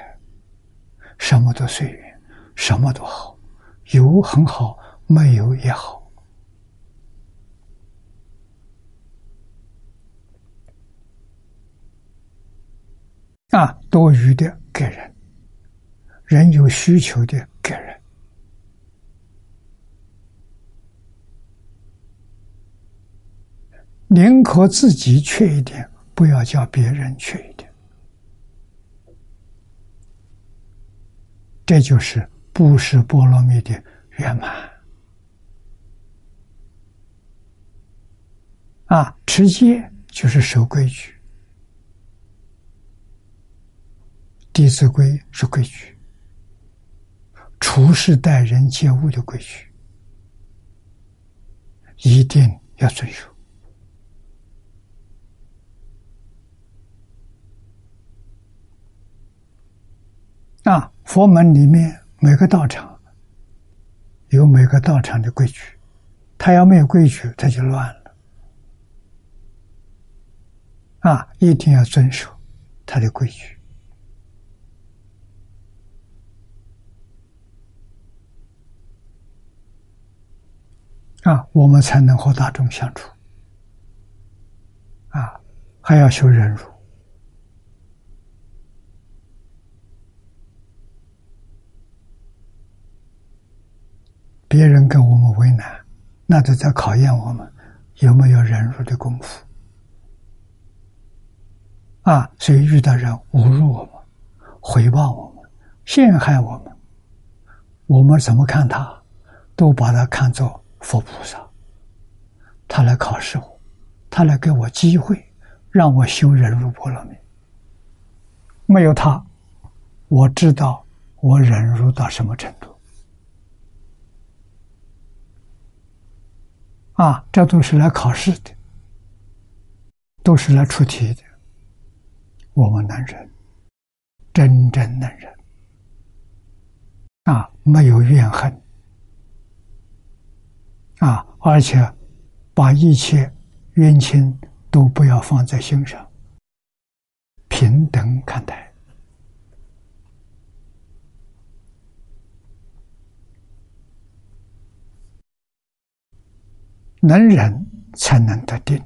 什么都随缘，什么都好，有很好，没有也好。啊，多余的给人，人有需求的给人。宁可自己缺一点，不要叫别人缺一点。这就是布施波罗蜜的圆满。啊，持戒就是守规矩，《弟子规》是规矩，处事待人接物的规矩，一定要遵守。啊，佛门里面每个道场有每个道场的规矩，他要没有规矩，他就乱了。啊，一定要遵守他的规矩，啊，我们才能和大众相处。啊，还要修忍辱。别人跟我们为难，那就在考验我们有没有忍辱的功夫啊！所以遇到人侮辱我们、回报我们、陷害我们，我们怎么看他，都把他看作佛菩萨，他来考试我，他来给我机会，让我修忍辱波罗蜜。没有他，我知道我忍辱到什么程度。啊，这都是来考试的，都是来出题的。我们能忍，真正能忍，啊，没有怨恨，啊，而且把一切冤亲都不要放在心上，平等看待。能忍才能得定，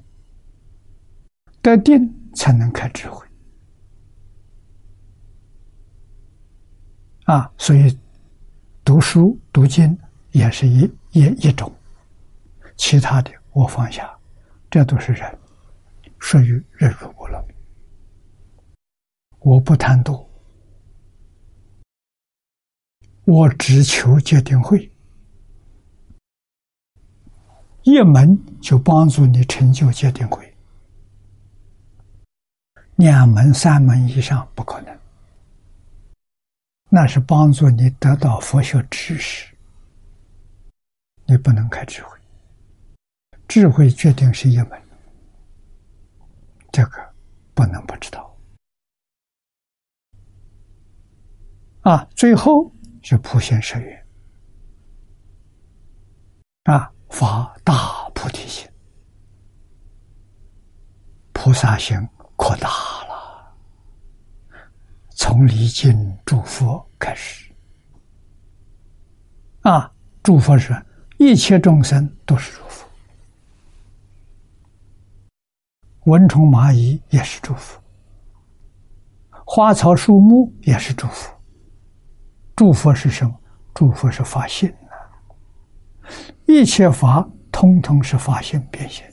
得定才能开智慧。啊，所以读书读经也是一一一种，其他的我放下，这都是人，属于忍辱波罗蜜。我不贪多，我只求戒定慧。一门就帮助你成就戒定慧，两门三门以上不可能，那是帮助你得到佛学知识，你不能开智慧，智慧决定是一门，这个不能不知道。啊，最后是普贤誓愿，啊。发大菩提心，菩萨心扩大了。从礼敬诸佛开始，啊，诸佛是一切众生都是诸佛，蚊虫蚂蚁也是祝福，花草树木也是祝福。祝福是什么？祝福是发心。一切法通通是法性变现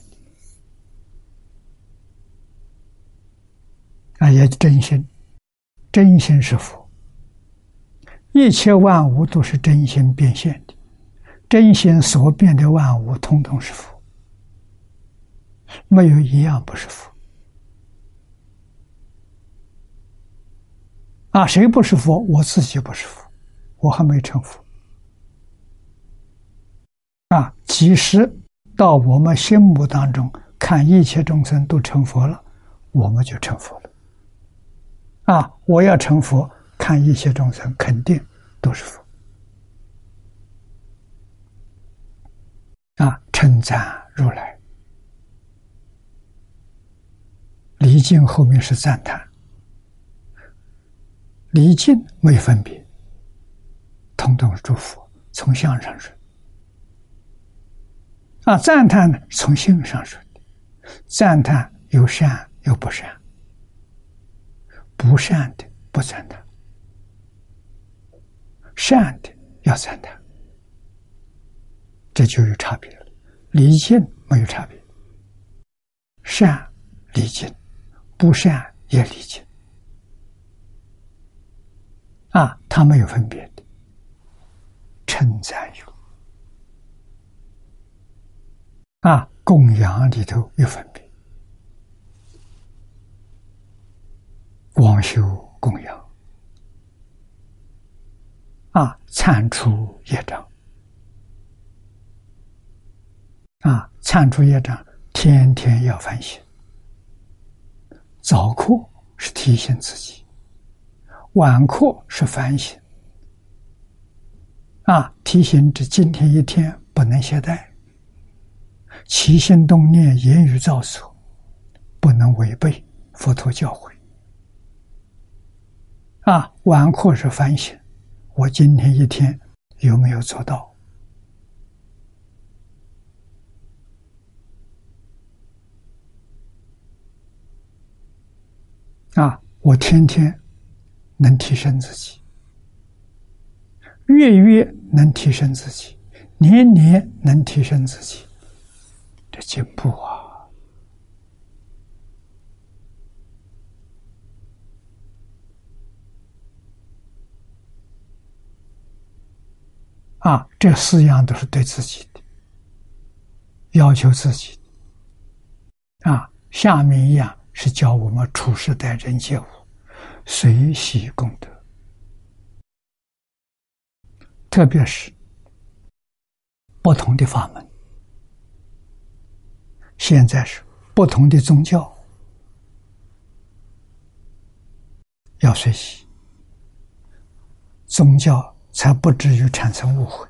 的，啊，也真心，真心是佛。一切万物都是真心变现的，真心所变的万物通通是佛，没有一样不是佛。啊，谁不是佛？我自己不是佛，我还没成佛。啊，其实到我们心目当中看，一切众生都成佛了，我们就成佛了。啊，我要成佛，看一切众生肯定都是佛。啊，称赞如来，离境后面是赞叹，离境没分别，通通祝福，从相上说。啊，赞叹呢，从性上说。的，赞叹有善有不善，不善的不赞叹，善的要赞叹，这就有差别了。离境没有差别，善离境，不善也离境，啊，他没有分别的，称赞有。啊，供养里头有分别，光修供养，啊，铲除业障，啊，铲除业障，天天要反省。早课是提醒自己，晚课是反省，啊，提醒这今天一天不能懈怠。起心动念、言语造作，不能违背佛陀教诲。啊，晚课是反省，我今天一天有没有做到？啊，我天天能提升自己，月月能提升自己，年年能提升自己。这进步啊！啊，这四样都是对自己的，要求自己啊，下面一样是教我们处事待人接物，随喜功德，特别是不同的法门，现在是不同的宗教，要随喜，宗教才不至于产生误会，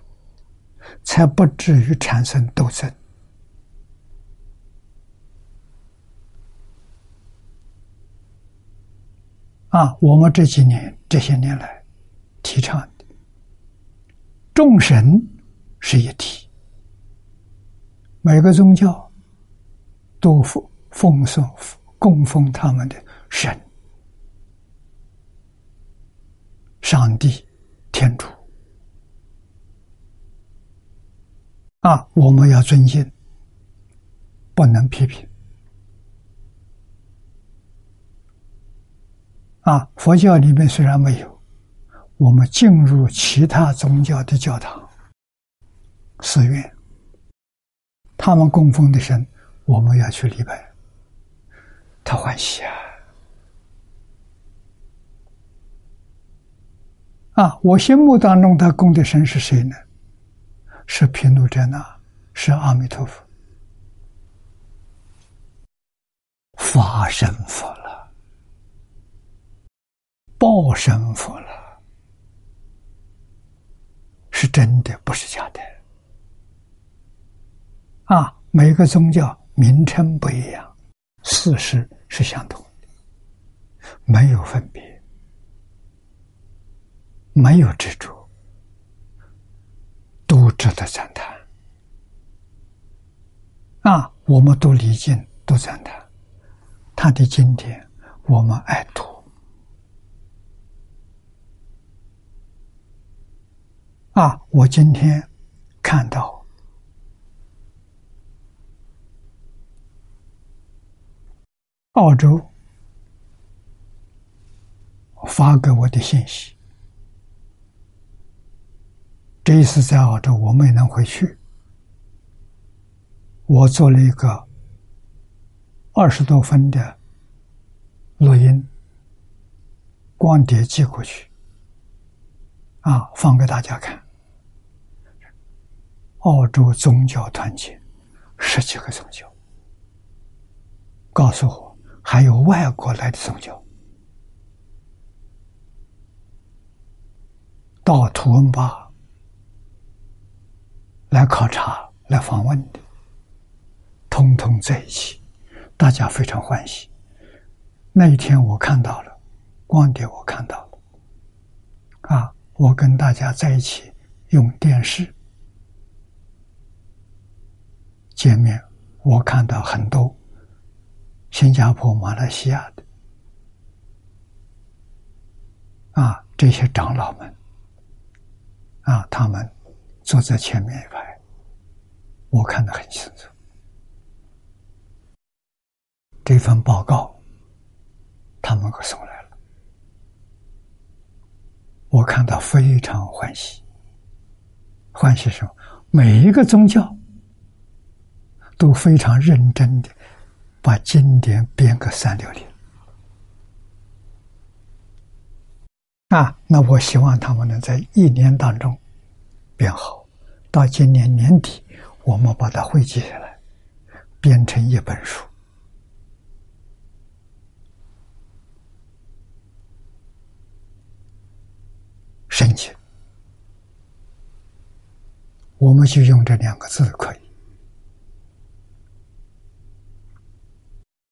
才不至于产生斗争。啊，我们这几年这些年来提倡众神是一体，每个宗教都奉奉送供奉他们的神、上帝、天主啊，我们要尊敬，不能批评。啊，佛教里面虽然没有，我们进入其他宗教的教堂、寺院，他们供奉的神，我们要去礼拜，他欢喜啊！啊，我心目当中他供的神是谁呢？是毗卢遮那，是阿弥陀佛，法身佛了。报身佛了，是真的，不是假的。啊，每个宗教名称不一样，事实是相同的，没有分别，没有执着，都值得赞叹。啊，我们都礼敬，都赞叹他的经典，我们爱读。啊！我今天看到澳洲发给我的信息，这一次在澳洲我没能回去，我做了一个二十多分的录音，光碟寄过去，啊，放给大家看。澳洲宗教团结十几个宗教，告诉我还有外国来的宗教到图文巴来考察、来访问的，通通在一起，大家非常欢喜。那一天我看到了光碟，我看到了啊，我跟大家在一起用电视。见面，我看到很多新加坡、马来西亚的啊这些长老们啊，他们坐在前面一排，我看得很清楚。这份报告，他们给送来了，我看到非常欢喜。欢喜什么？每一个宗教。都非常认真的把经典编个三六零啊！那我希望他们能在一年当中编好，到今年年底我们把它汇集下来，编成一本书。申请，我们就用这两个字可以。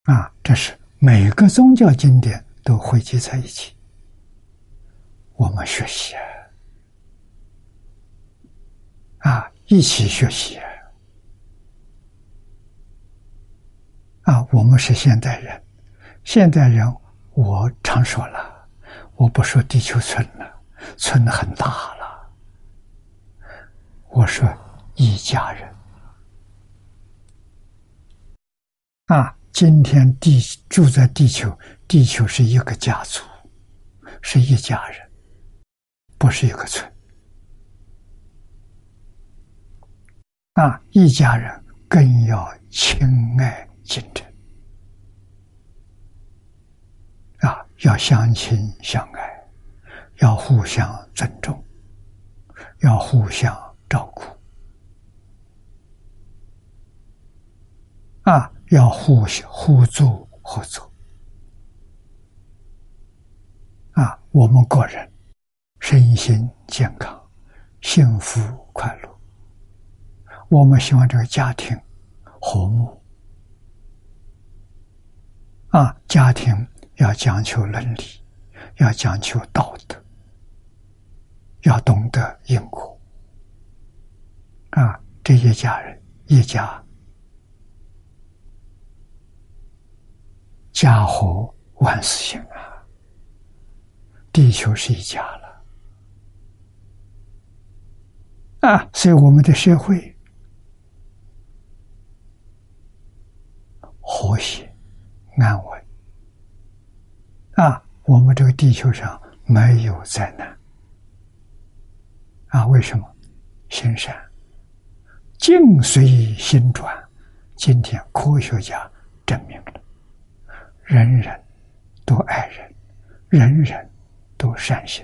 啊，这是每个宗教经典都汇集在一起，我们学习啊，一起学习啊！我们是现代人，现代人，我常说了，我不说地球村了，村很大了，我说一家人啊。今天地住在地球，地球是一个家族，是一家人，不是一个村。啊，一家人更要亲爱竞争啊，要相亲相爱，要互相尊重，要互相照顾啊，要互相互助合作。啊，我们个人身心健康。幸福快乐，我们希望这个家庭和睦。啊，家庭要讲求伦理，要讲求道德，要懂得因果啊，这一家人一家家和万事兴啊，地球是一家了。啊，所以我们的社会和谐安稳啊，我们这个地球上没有灾难啊？为什么？心善，境随心转。今天科学家证明了，人人都爱人，人人都善心，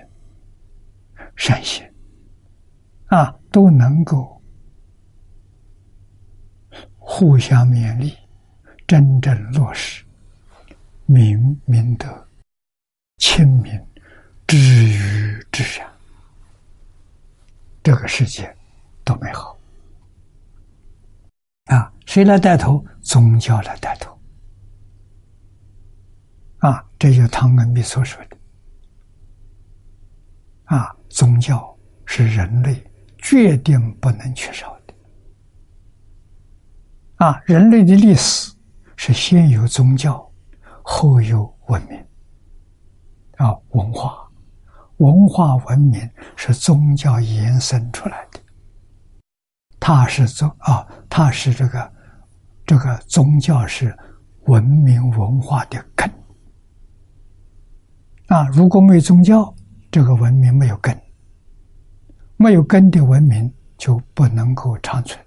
善心啊。都能够互相勉励，真正落实明明德、亲民、知于至善，这个世界多美好啊！谁来带头？宗教来带头啊！这就汤恩比所说的啊，宗教是人类。决定不能缺少的啊！人类的历史是先有宗教，后有文明啊，文化，文化文明是宗教延伸出来的。它是宗啊，它是这个这个宗教是文明文化的根啊！如果没有宗教，这个文明没有根。没有根的文明就不能够长存。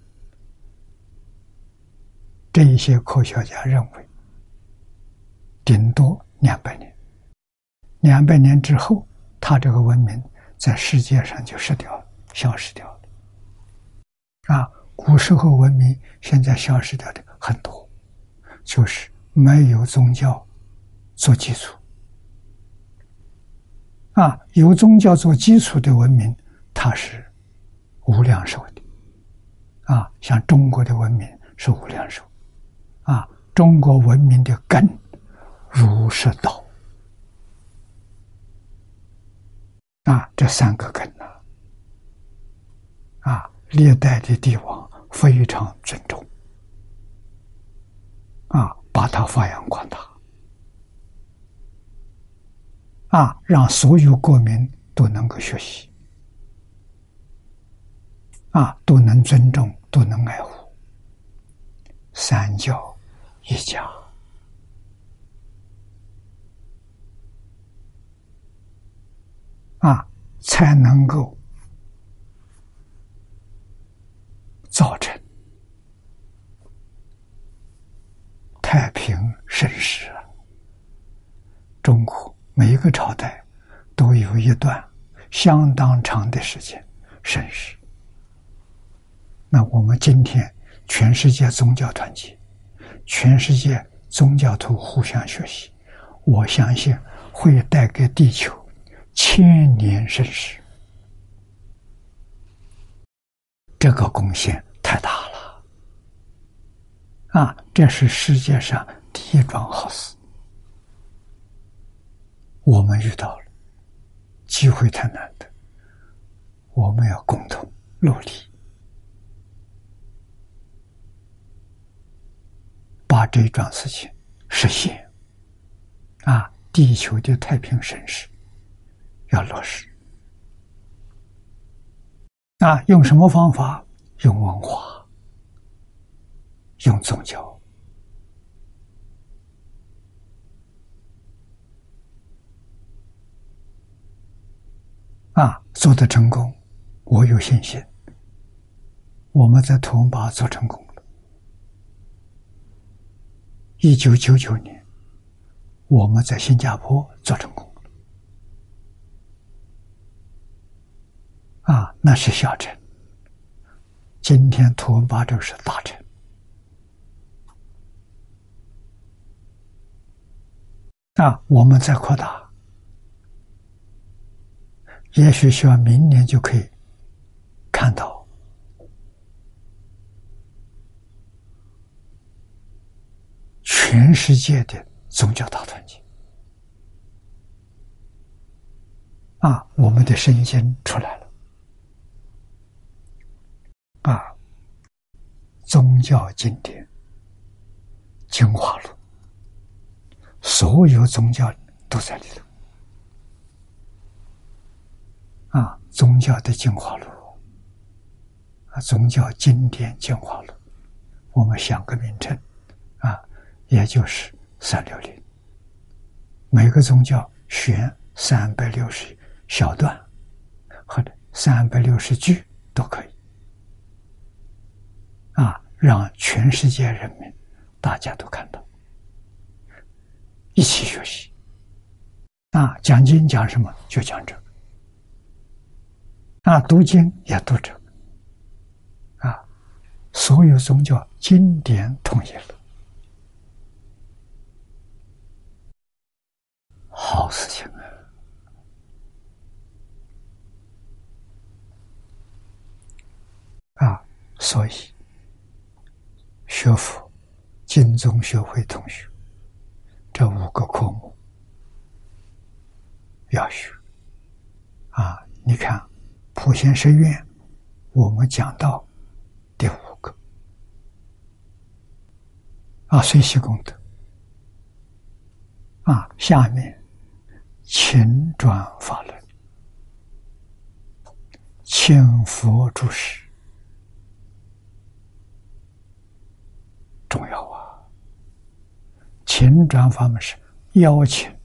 这一些科学家认为，顶多两百年，两百年之后，他这个文明在世界上就失掉了，消失掉了。啊，古时候文明现在消失掉的很多，就是没有宗教做基础。啊，由宗教做基础的文明。它是无量寿的，啊，像中国的文明是无量寿，啊，中国文明的根儒释道，啊，这三个根呢，啊，历代的帝王非常尊重，啊，把它发扬光大，啊，让所有国民都能够学习。啊，都能尊重，都能爱护，三教一家啊，才能够造成太平盛世啊。中国每一个朝代都有一段相当长的时间盛世。那我们今天全世界宗教团结，全世界宗教徒互相学习，我相信会带给地球千年盛世。这个贡献太大了啊！这是世界上第一桩好事，我们遇到了，机会太难得，我们要共同努力。把这一桩事情实现，啊，地球的太平盛世要落实，啊，用什么方法？用文化，用宗教，啊，做的成功，我有信心，我们在图文把做成功了，一九九九年，我们在新加坡做成功了。啊，那是小城。今天图文巴州是大城。啊，我们在扩大，也许希望明年就可以看到全世界的宗教大团结。啊，我们的圣经出来了，啊，宗教经典精华录。所有宗教都在里头啊！宗教的进化路啊，宗教经典进化路，我们想个名称啊，也就是三六零。每个宗教选三百六十小段或者三百六十句都可以啊，让全世界人民大家都看到。一起学习啊！讲经讲什么就讲这啊，读经也读这个啊，所有宗教经典统一了，好事情啊！啊，所以学佛、经宗学会同学。这五个科目要学啊！你看普贤圣院，我们讲到第五个。啊，随喜功德。啊，下面请转法轮，请佛注释，重要啊！请转法门是邀请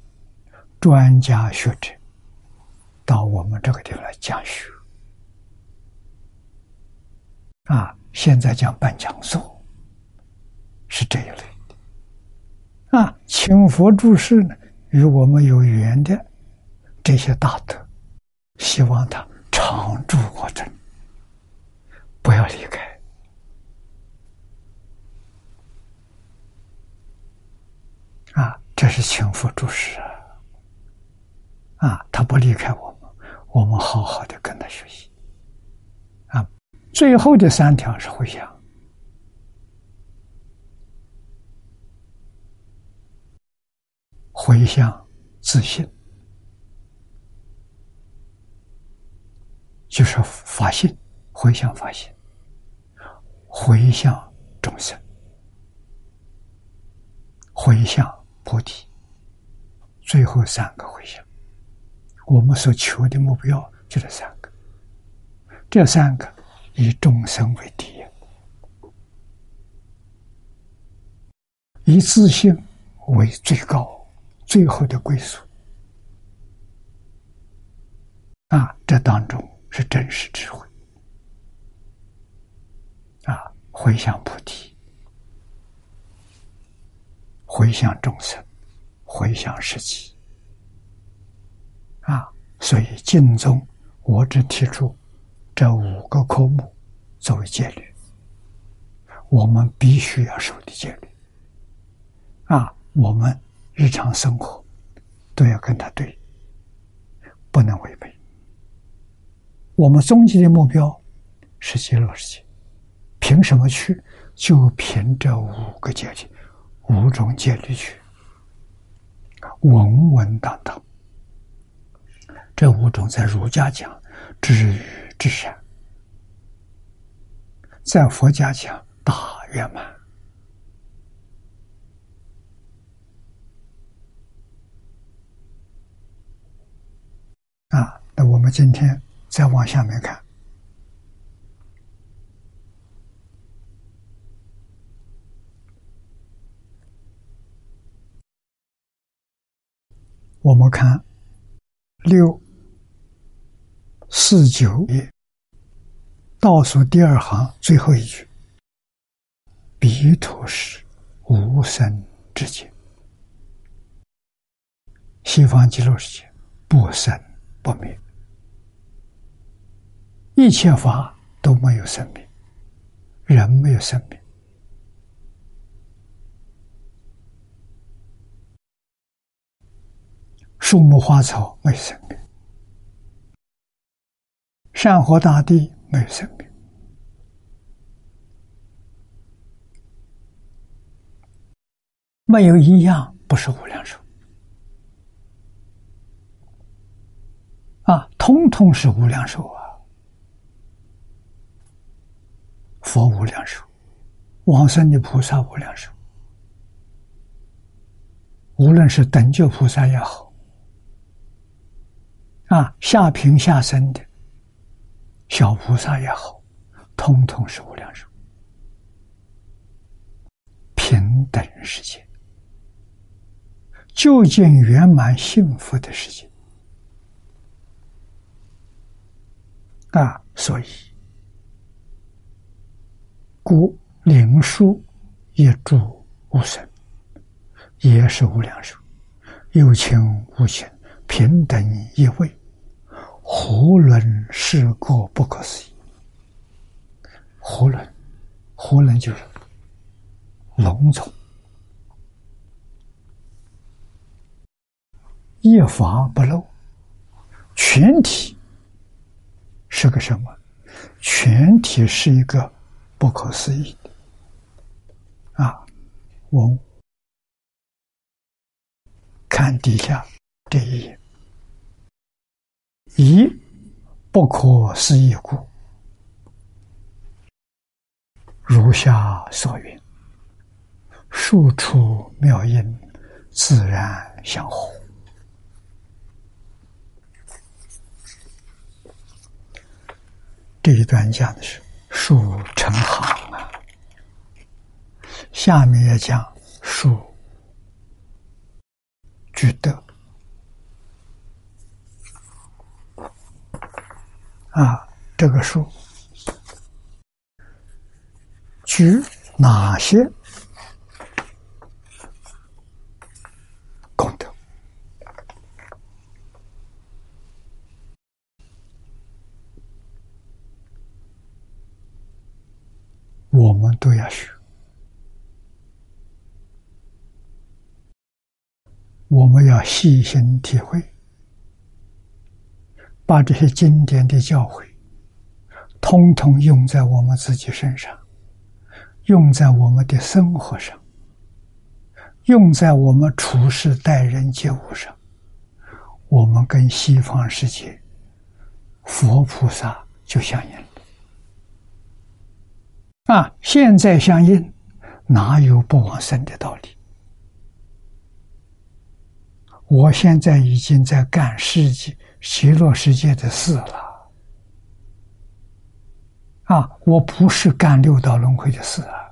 专家学者到我们这个地方来讲学。啊！现在讲办讲座是这一类的啊，请佛注释呢，与我们有缘的这些大德，希望他常住我这，不要离开。啊，这是请佛注释啊！啊，他不离开我们，我们好好的跟他学习。最后的三条是回向，回向自信，就是发心，回向发心，回向众生，回向。菩提，最后三个回向，我们所求的目标就这三个。这三个以众生为第一，以自信为最高、最后的归宿。啊，这当中是真实智慧。啊，回向菩提。回向众生，回向世界，啊！所以净宗我只提出这五个科目作为戒律，我们必须要守的戒律。啊，我们日常生活都要跟他对，不能违背。我们终极的目标是极乐世界，凭什么去？就凭这五个戒律。五种戒律去，稳稳当当。这五种在儒家讲至于至善，在佛家讲大圆满。啊，那我们今天再往下面看。我们看六四九页。倒数第二行最后一句：“彼土是无生之界，西方极乐世界不生不灭，一切法都没有生命，人没有生命，树木花草没生命，山河大地没有生命。没有一样不是无量寿啊，通通是无量寿啊！佛无量寿，往生的菩萨无量寿，无论是等觉菩萨也好，啊，下品下生的小菩萨也好，通通是无量寿，平等世界。究竟圆满幸福的世界啊！所以，故灵书也住无生，也是无量寿，有情无情，平等一位，胡论是个不可思议。胡论，胡论就是笼统。一法不漏，全体是个什么？全体是一个不可思议的啊！我看底下这一页，一不可思议故，如下所云：数处妙音，自然相合。这一段讲的是树成行啊，下面也讲树具德啊，这个书，举哪些功德？我们都要学，我们要细心体会，把这些经典的教诲，通通用在我们自己身上，用在我们的生活上，用在我们处事待人接物上，我们跟西方世界佛菩萨就相应了。啊！现在相应，哪有不往生的道理？我现在已经在干世界、极乐世界的事了。啊！我不是干六道轮回的事啊！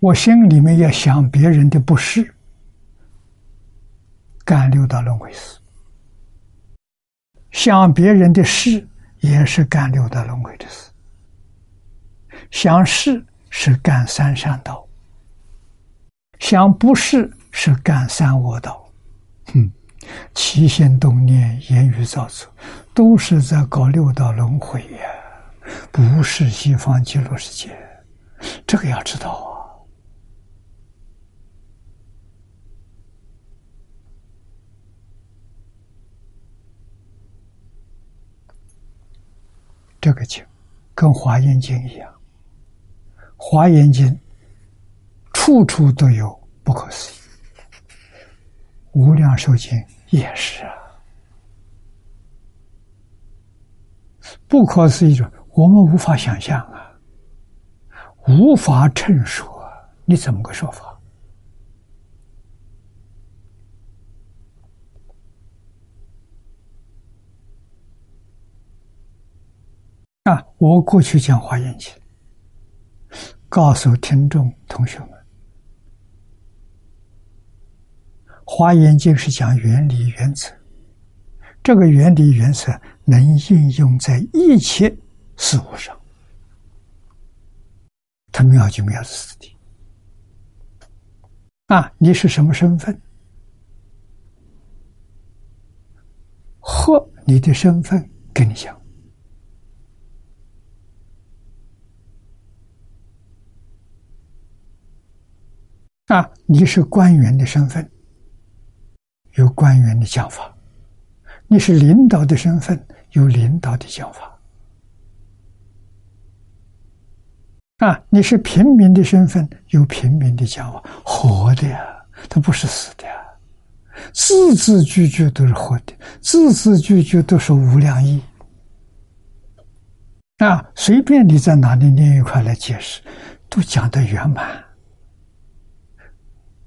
我心里面要想别人的不是，干六道轮回事；想别人的事。也是干六道轮回的事，想是是干三善道，想不是是干三恶道，哼，起心动念、言语造作，都是在搞六道轮回呀，不是西方极乐世界，这个要知道啊。这个经跟《华严经》一样，《华严经》处处都有不可思议，《无量寿经》也是啊，不可思议，我们无法想象啊，无法陈述啊，你怎么个说法？啊！我过去讲《华严经》，告诉听众同学们，《华严经》是讲原理原则，这个原理原则能应用在一切事物上，它妙就妙在此地。啊，你是什么身份？和你的身份跟你讲啊，你是官员的身份，有官员的讲法；你是领导的身份，有领导的讲法。啊，你是平民的身份，有平民的讲法，活的呀，他不是死的呀，字字句句都是活的，字字句句都是无量义。啊，随便你在哪里念一块来解释，都讲得圆满，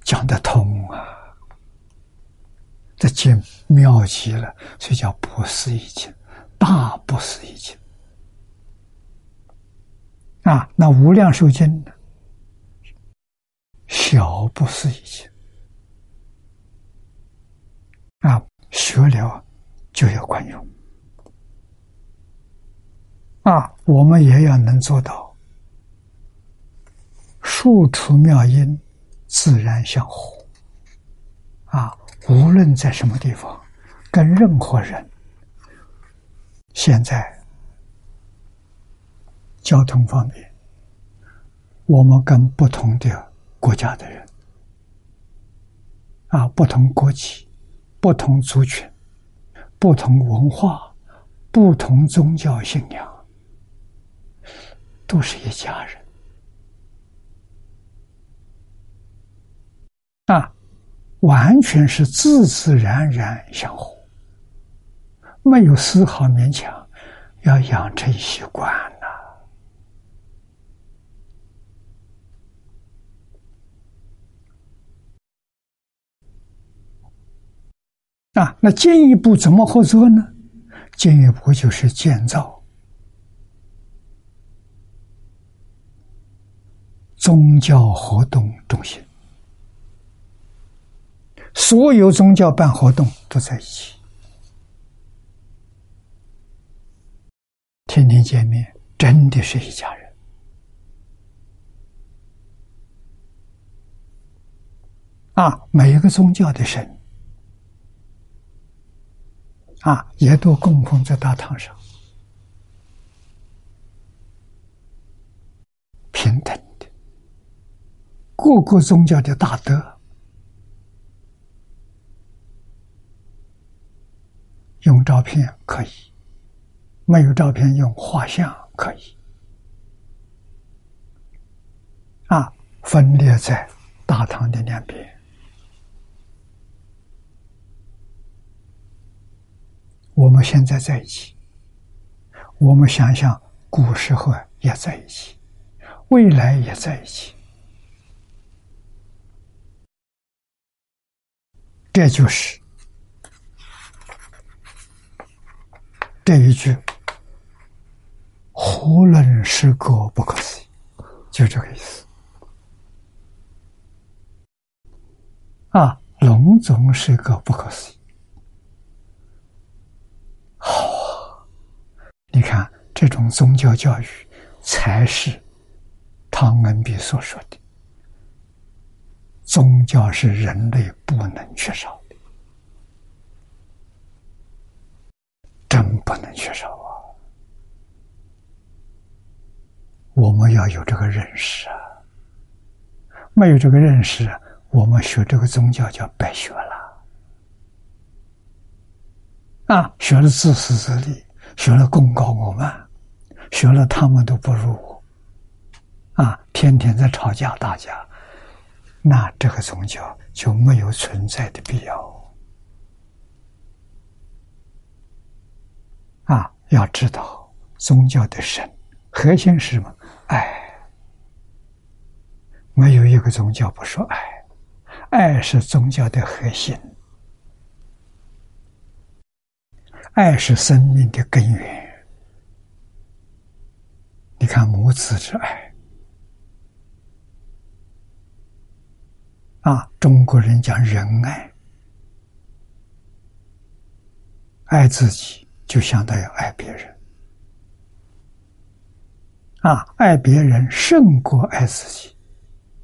讲得通啊，这经妙极了，所以叫不思议经，大不思议经。啊，那无量寿经呢？小不思议经啊，学了就要管用啊，我们也要能做到树出妙音，自然相互啊。无论在什么地方，跟任何人，现在。交通方面，我们跟不同的国家的人，啊，不同国籍、不同族群、不同文化、不同宗教信仰，都是一家人，啊，完全是自自然然相互，没有丝毫勉强，要养成习惯。啊，那进一步怎么合作呢？进一步就是建造宗教活动中心，所有宗教办活动都在一起，天天见面，真的是一家人。啊，每一个宗教的神。啊，也都供奉在大堂上，平等的，各个宗教的大德，用照片可以，没有照片用画像可以，啊，分裂在大堂的两边。我们现在在一起，我们想想古时候也在一起，未来也在一起，这就是这一句“囫囵是个不可思议”，就这个意思。啊，龙总是个不可思议。好你看，这种宗教教育才是汤恩比所说的宗教是人类不能缺少的，真不能缺少啊！我们要有这个认识啊！没有这个认识，我们学这个宗教就白学了啊！学了自私自利。学了功高我慢，学了他们都不如我，啊，天天在吵架打架，那这个宗教就没有存在的必要。啊，要知道宗教的神核心是什么？爱，没有一个宗教不说爱，爱是宗教的核心。爱是生命的根源。你看母子之爱啊，中国人讲仁爱，爱自己就相当于爱别人。啊爱别人胜过爱自己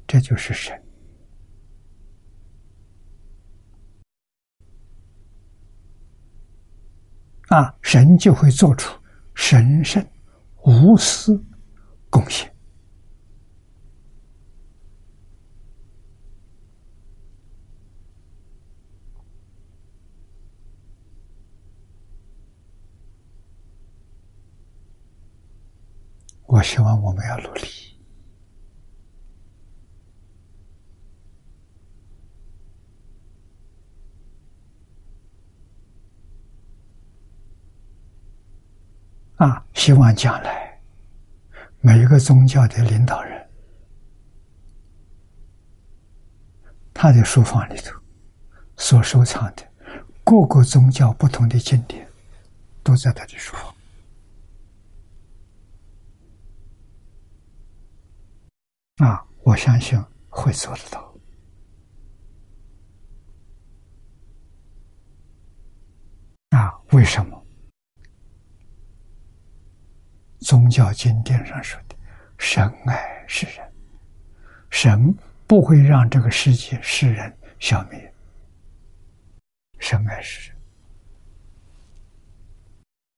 这就是神。啊神就会做出神圣无私贡献。我希望我们要努力啊！希望将来每一个宗教的领导人，他的书房里头所收藏的各个宗教不同的经典，都在他的书房。啊，我相信会做得到。啊，为什么？宗教经典上说的“神爱世人”，神不会让这个世界世人消灭。神爱世人。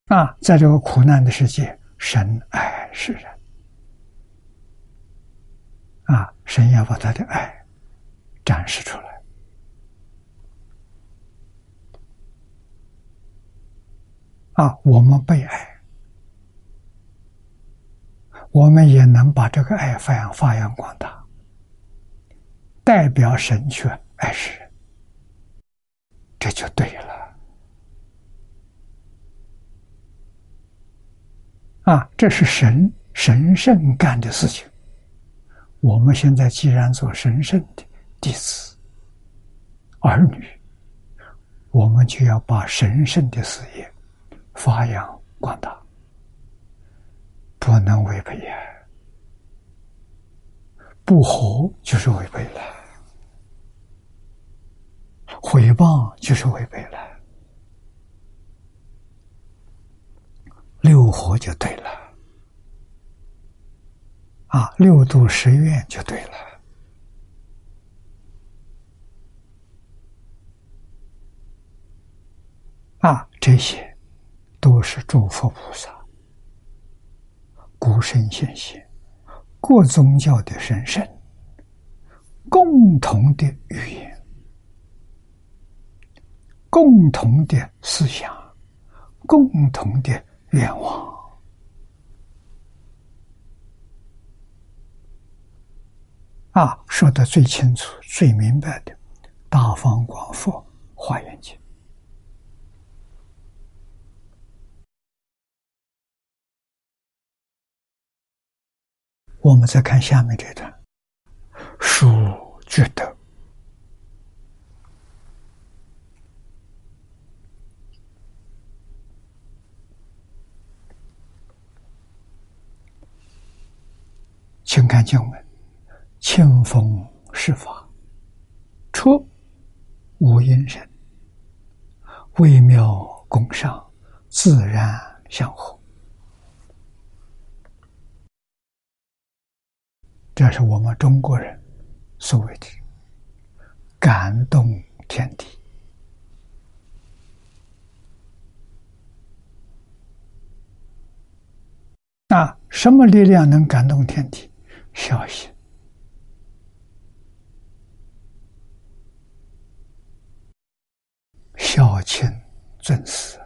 啊，在这个苦难的世界，神爱世人。啊，神要把他的爱展示出来。啊，我们被爱，我们也能把这个爱发扬发扬光大，代表神去爱世人，这就对了。啊，这是神神圣干的事情。我们现在既然做神圣的弟子、儿女，我们就要把神圣的事业发扬光大，不能违背呀！不和就是违背了，毁谤就是违背了，六合就对了。啊，六度十愿就对了。啊，这些都是诸佛菩萨、古圣先贤、各宗教的神圣共同的语言、共同的思想、共同的愿望。啊，说的最清楚、最明白的，《大方广佛华严经》。我们再看下面这段：书觉得请看经文。清风是法，出无因声，微妙共上，自然相合。这是我们中国人所谓的感动天地。那什么力量能感动天地？孝心。孝亲尊师，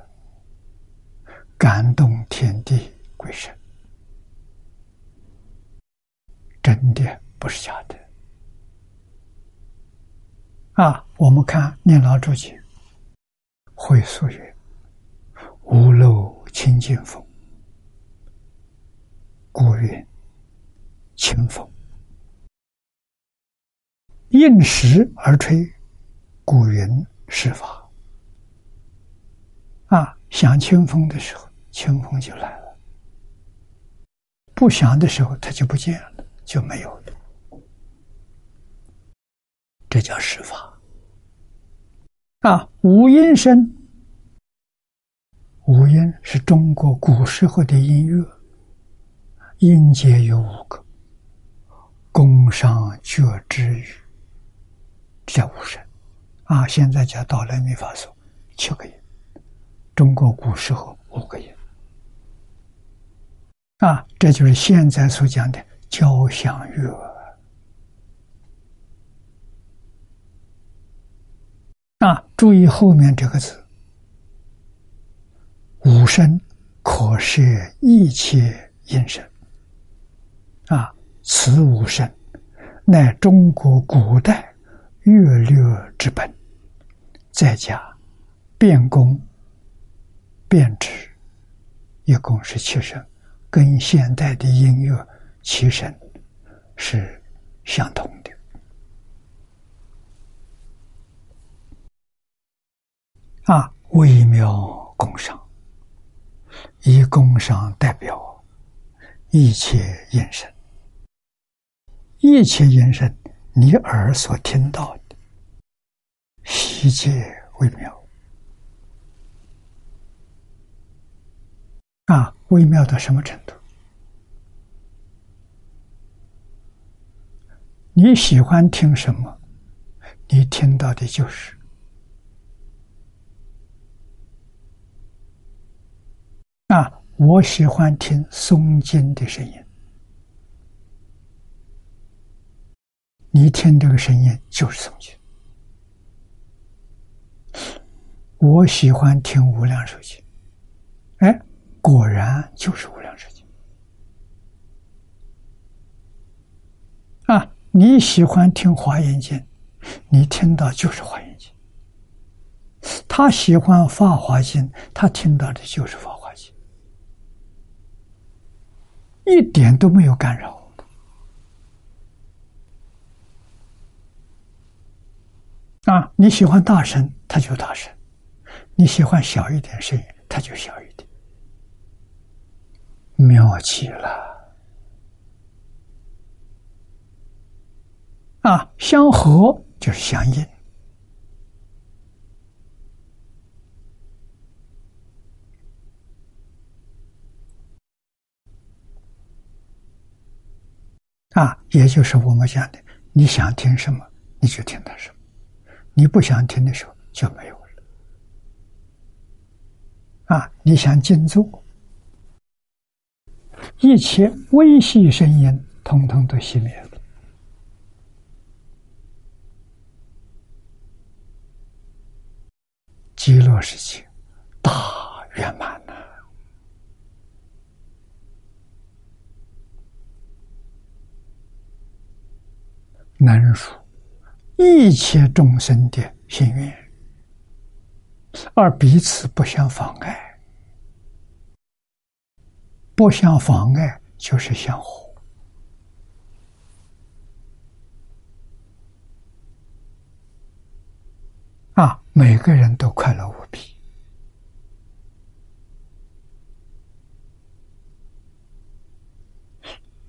感动天地鬼神，真的不是假的。啊，我们看念老注解，会所曰：“屋漏清净风，故曰清风；应时而吹，故云是法。”想清风的时候，清风就来了；不想的时候，它就不见了，就没有了。这叫施法。啊，五音声，五音是中国古时候的音乐，音节有五个：宫、商、角、徵、羽，叫五声。啊，现在叫哆来咪发嗦，七个音。中国古时候五个音。啊，这就是现在所讲的交响乐。啊，注意后面这个字，五声可摄一切音声。啊，此五声乃中国古代乐律之本，再加变功、变质，一共是七声。跟现代的音乐七声是相同的啊，微妙共商，以工商代表一切音声，一切音声，你耳所听到的，细节微妙。啊，微妙到什么程度？你喜欢听什么，你听到的就是啊。我喜欢听诵经的声音，你听这个声音就是诵经。我喜欢听无量寿经，哎。果然就是无量寿经啊！你喜欢听华严经，你听到就是华严经；他喜欢法华经，他听到的就是法华经，一点都没有干扰。啊！你喜欢大声，他就大声；你喜欢小一点声音，他就小一点。妙极了啊！相合就是相应啊，也就是我们讲的，你想听什么，你就听到什么；你不想听的时候就没有了。啊，你想静坐。一切微细声音，通通都熄灭了。极乐世界大圆满呐！能属一切众生的心愿，而彼此不相妨碍。不相妨碍，就是相互啊！每个人都快乐无比，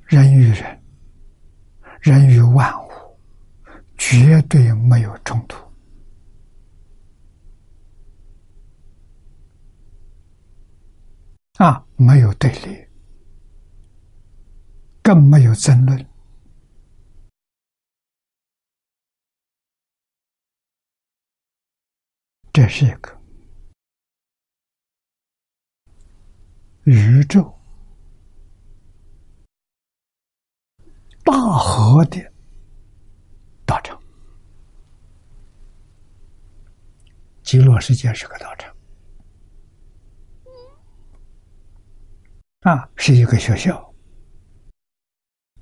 人与人、人与万物，绝对没有冲突啊！没有对立。更没有争论，这是一个宇宙大和的道场。极乐世界是个道场，啊，是一个学校。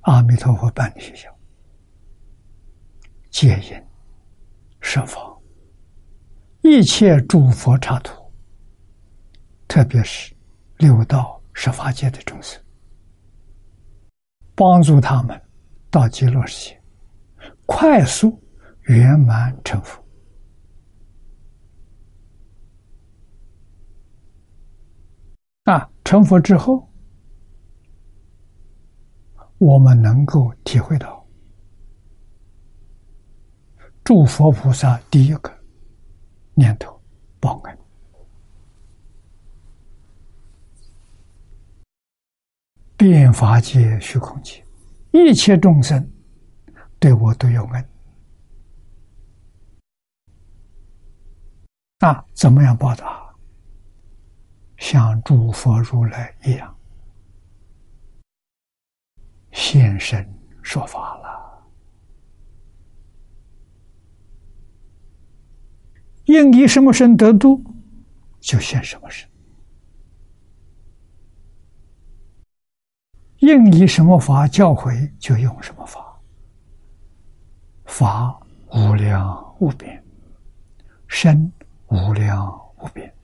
阿弥陀佛办的学校，戒引、设法，一切诸佛刹土，特别是六道十法界的众生，帮助他们到极乐世界，快速圆满成佛。啊，成佛之后。我们能够体会到，诸佛菩萨第一个念头报恩，变法界、虚空界，一切众生对我都有恩。那，怎么样报答？像诸佛如来一样现身说法了，应以什么身得度，就现什么身；应以什么法教诲，就用什么法。法无量无边，身无量无边。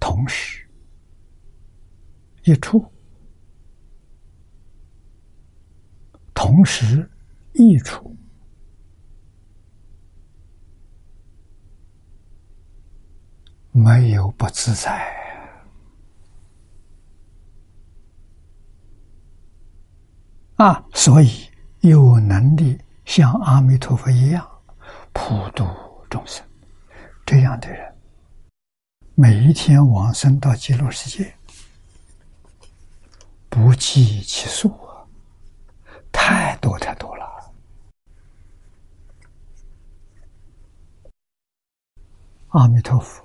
同时，一处，同时一处，没有不自在啊！所以有能力像阿弥陀佛一样普度众生，这样的人。每一天往生到极乐世界，不计其数啊，太多太多了。阿弥陀佛，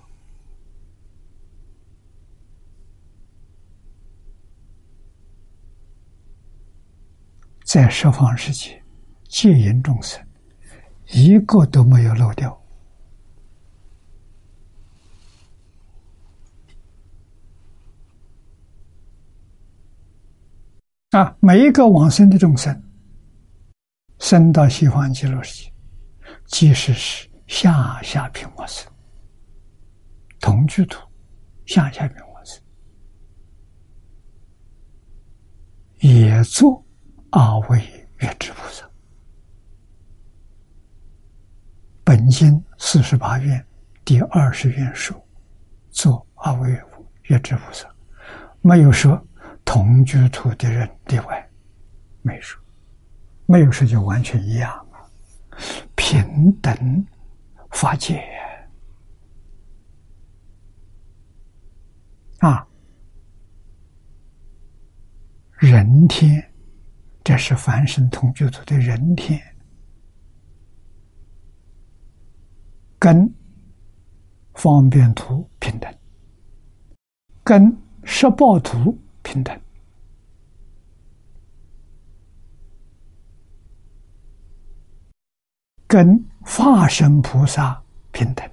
在十方世界戒引众生，一个都没有漏掉。啊，每一个往生的众生，生到西方极乐世界，即使是下下品往生，同居土，下下品往生，也做阿惟越之菩萨。本经四十八愿第二十愿说，做阿惟越之菩萨，没有说。同居土的人例外，没说，没有说就完全一样啊，平等法界啊，人天，这是凡圣同居土的人天，跟方便图平等，跟十报图。平等，跟化身菩萨平等，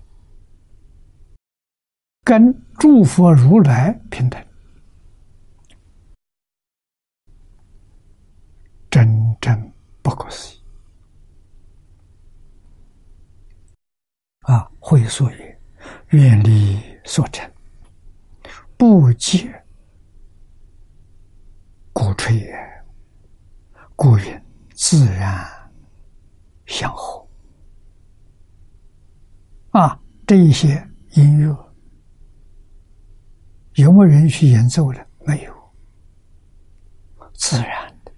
跟诸佛如来平等，真正不可思议啊！会所也，愿力所成，不解。鼓吹也，故云自然相合啊！这一些音乐有没有人去演奏的？没有，自然的。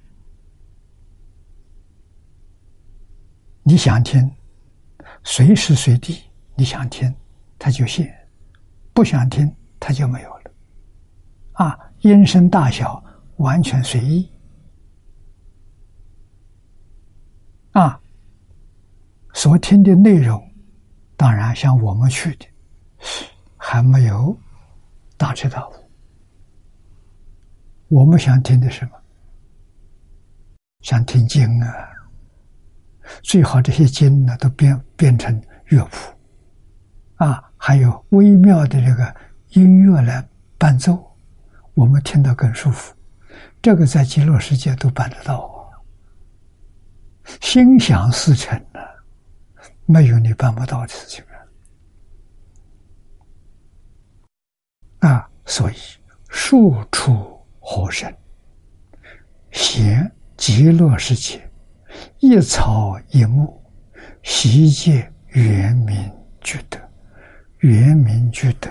你想听，随时随地你想听，它就现；不想听，它就没有了。啊，音声大小。完全随意啊！所听的内容，当然像我们去的，还没有大彻大悟。我们想听的什么？想听经啊！最好这些经呢，都变变成乐谱啊，还有微妙的这个音乐来伴奏，我们听得更舒服。这个在极乐世界都办得到啊！心想事成呢，没有你办不到的事情啊！啊，所以数处活生，现极乐世界，一草一木，悉皆圆明具德，圆明具德，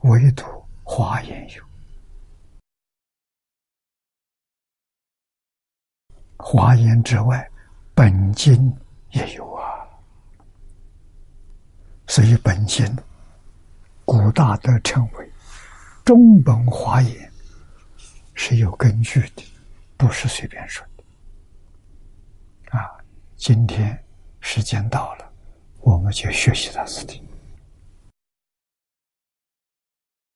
唯独华严有。华严之外，本经也有啊。所以本经古大德称为中本华严，是有根据的，不是随便说的。啊，今天时间到了，我们就学习到此地。